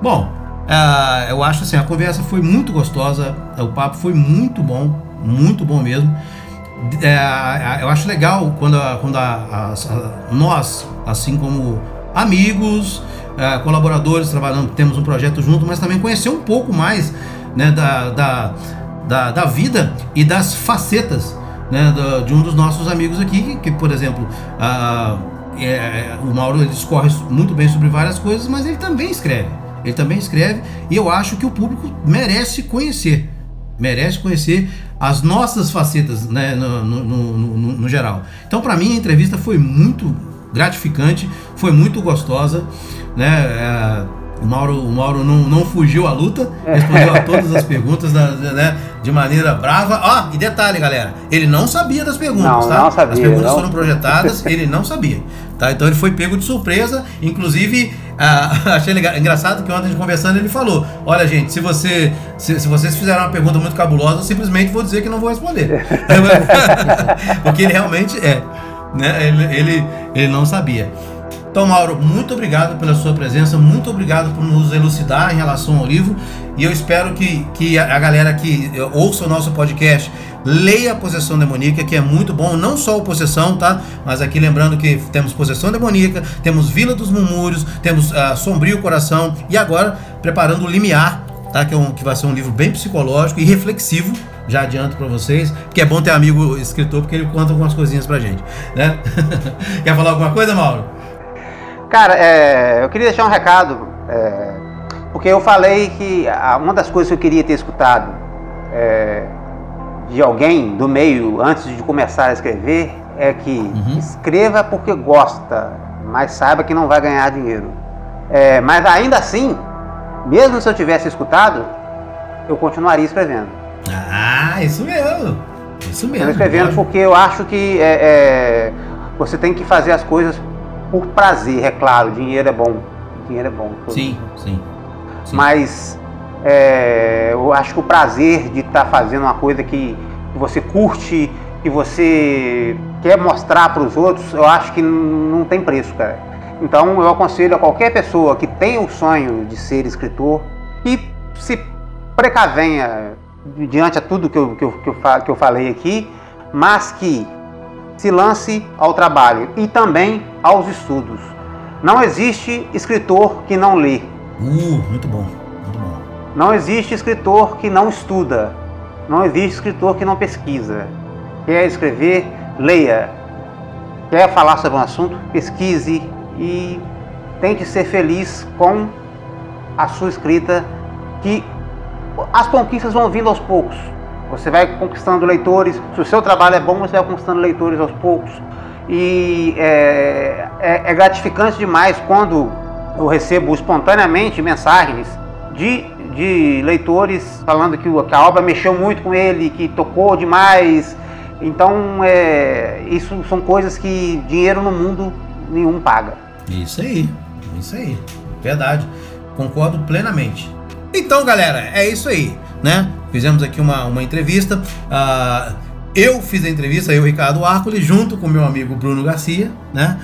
Bom, uh, eu acho assim, a conversa foi muito gostosa, o papo foi muito bom, muito bom mesmo é, eu acho legal quando, quando a, a, a, nós, assim como amigos, é, colaboradores, trabalhando, temos um projeto junto, mas também conhecer um pouco mais né, da, da, da, da vida e das facetas né, de um dos nossos amigos aqui, que, por exemplo, a, é, o Mauro ele discorre muito bem sobre várias coisas, mas ele também escreve. Ele também escreve e eu acho que o público merece conhecer merece conhecer as nossas facetas né, no, no, no, no geral. Então, para mim, a entrevista foi muito gratificante, foi muito gostosa. Né? É, o Mauro, o Mauro não, não fugiu à luta, respondeu a todas as perguntas da, né, de maneira brava. Ó, e detalhe, galera, ele não sabia das perguntas, não, tá? Não sabia, as perguntas não. foram projetadas, ele não sabia. Tá? Então ele foi pego de surpresa. Inclusive, ah, achei legal, engraçado que ontem a gente conversando ele falou: Olha, gente, se, você, se, se vocês fizeram uma pergunta muito cabulosa, eu simplesmente vou dizer que não vou responder. Porque ele realmente é. Né? Ele, ele, ele não sabia. Então, Mauro, muito obrigado pela sua presença, muito obrigado por nos elucidar em relação ao livro. E eu espero que, que a galera que ouça o nosso podcast leia a Possessão Demoníaca, que é muito bom, não só o Possessão, tá? Mas aqui lembrando que temos Possessão Demoníaca, temos Vila dos Murmúrios, temos uh, Sombrio Coração e agora preparando o Limiar, tá? Que, é um, que vai ser um livro bem psicológico e reflexivo já adianto para vocês, porque é bom ter amigo escritor, porque ele conta algumas coisinhas pra gente, né? Quer falar alguma coisa, Mauro? Cara, é, eu queria deixar um recado, é, porque eu falei que uma das coisas que eu queria ter escutado é, de alguém do meio antes de começar a escrever é que uhum. escreva porque gosta, mas saiba que não vai ganhar dinheiro. É, mas ainda assim, mesmo se eu tivesse escutado, eu continuaria escrevendo. Ah, isso mesmo. Isso mesmo. Eu escrevendo porque eu acho que é, é, você tem que fazer as coisas por prazer, é claro, dinheiro é bom. Dinheiro é bom. Sim, sim, sim. Mas é, eu acho que o prazer de estar tá fazendo uma coisa que, você curte, que você quer mostrar para os outros, eu acho que não tem preço, cara. Então eu aconselho a qualquer pessoa que tem o sonho de ser escritor que se precavenha diante a tudo que eu, que eu, que eu, que eu falei aqui, mas que se lance ao trabalho e também aos estudos. Não existe escritor que não lê. Uh, muito bom, muito bom. Não existe escritor que não estuda. Não existe escritor que não pesquisa. Quer escrever, leia. Quer falar sobre um assunto, pesquise e tente ser feliz com a sua escrita, que as conquistas vão vindo aos poucos. Você vai conquistando leitores. Se o seu trabalho é bom, você vai conquistando leitores aos poucos. E é, é, é gratificante demais quando eu recebo espontaneamente mensagens de, de leitores falando que, que a obra mexeu muito com ele, que tocou demais. Então, é, isso são coisas que dinheiro no mundo nenhum paga. Isso aí, isso aí, verdade. Concordo plenamente. Então, galera, é isso aí, né? Fizemos aqui uma, uma entrevista. Uh, eu fiz a entrevista, eu, Ricardo Arcoli, junto com meu amigo Bruno Garcia, né?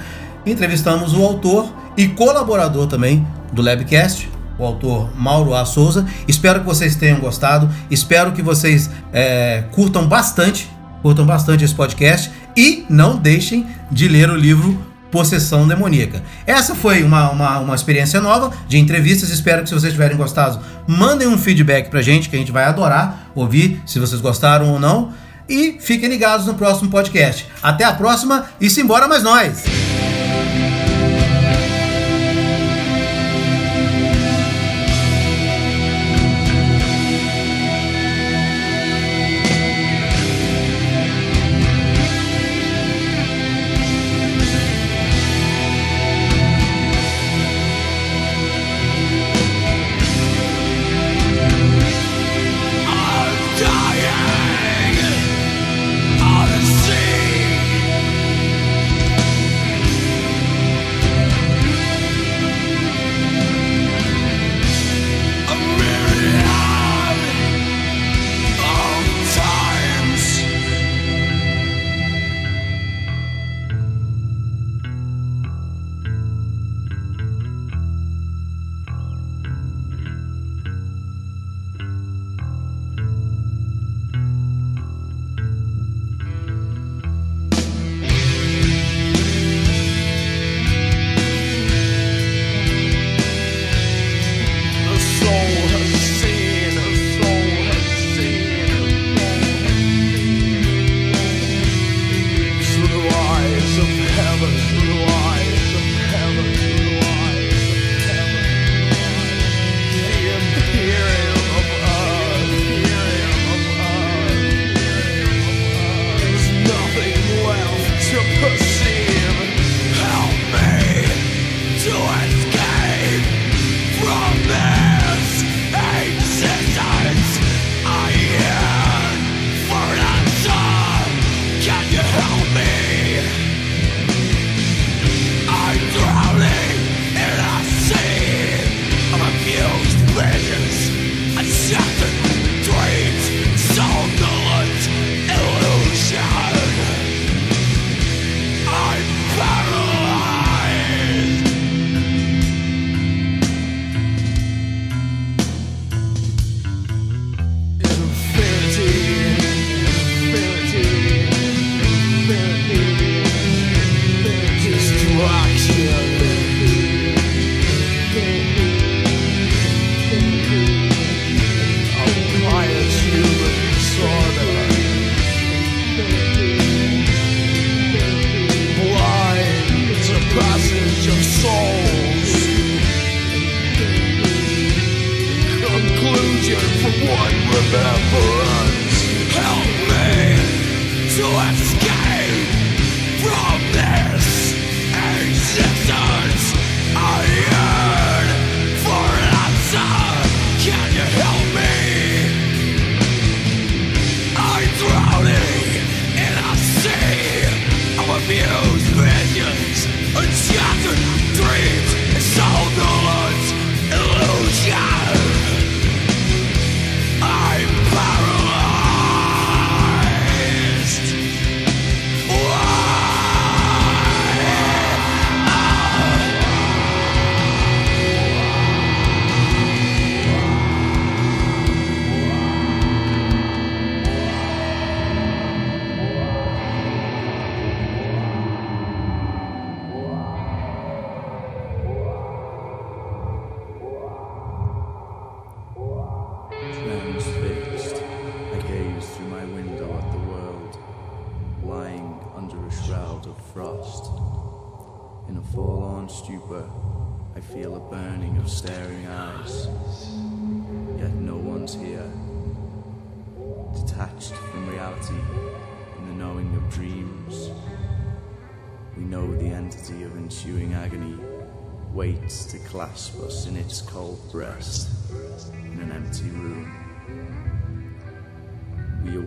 Entrevistamos o autor e colaborador também do Labcast, o autor Mauro A. Souza. Espero que vocês tenham gostado. Espero que vocês é, curtam bastante, curtam bastante esse podcast e não deixem de ler o livro Possessão Demoníaca. Essa foi uma, uma, uma, experiência nova de entrevistas. Espero que se vocês tiverem gostado, mandem um feedback pra gente, que a gente vai adorar ouvir se vocês gostaram ou não. E fiquem ligados no próximo podcast. Até a próxima e simbora mais nós!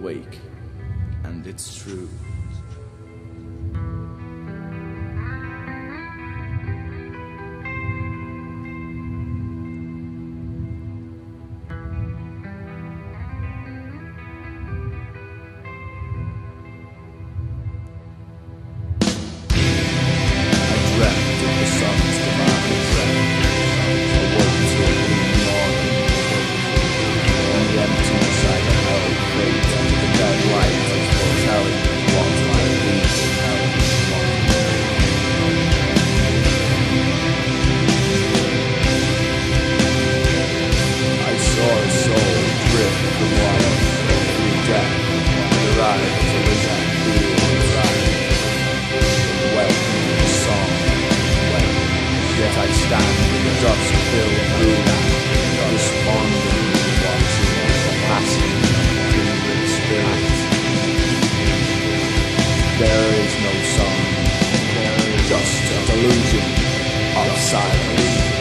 Awake, and it's true. of silence.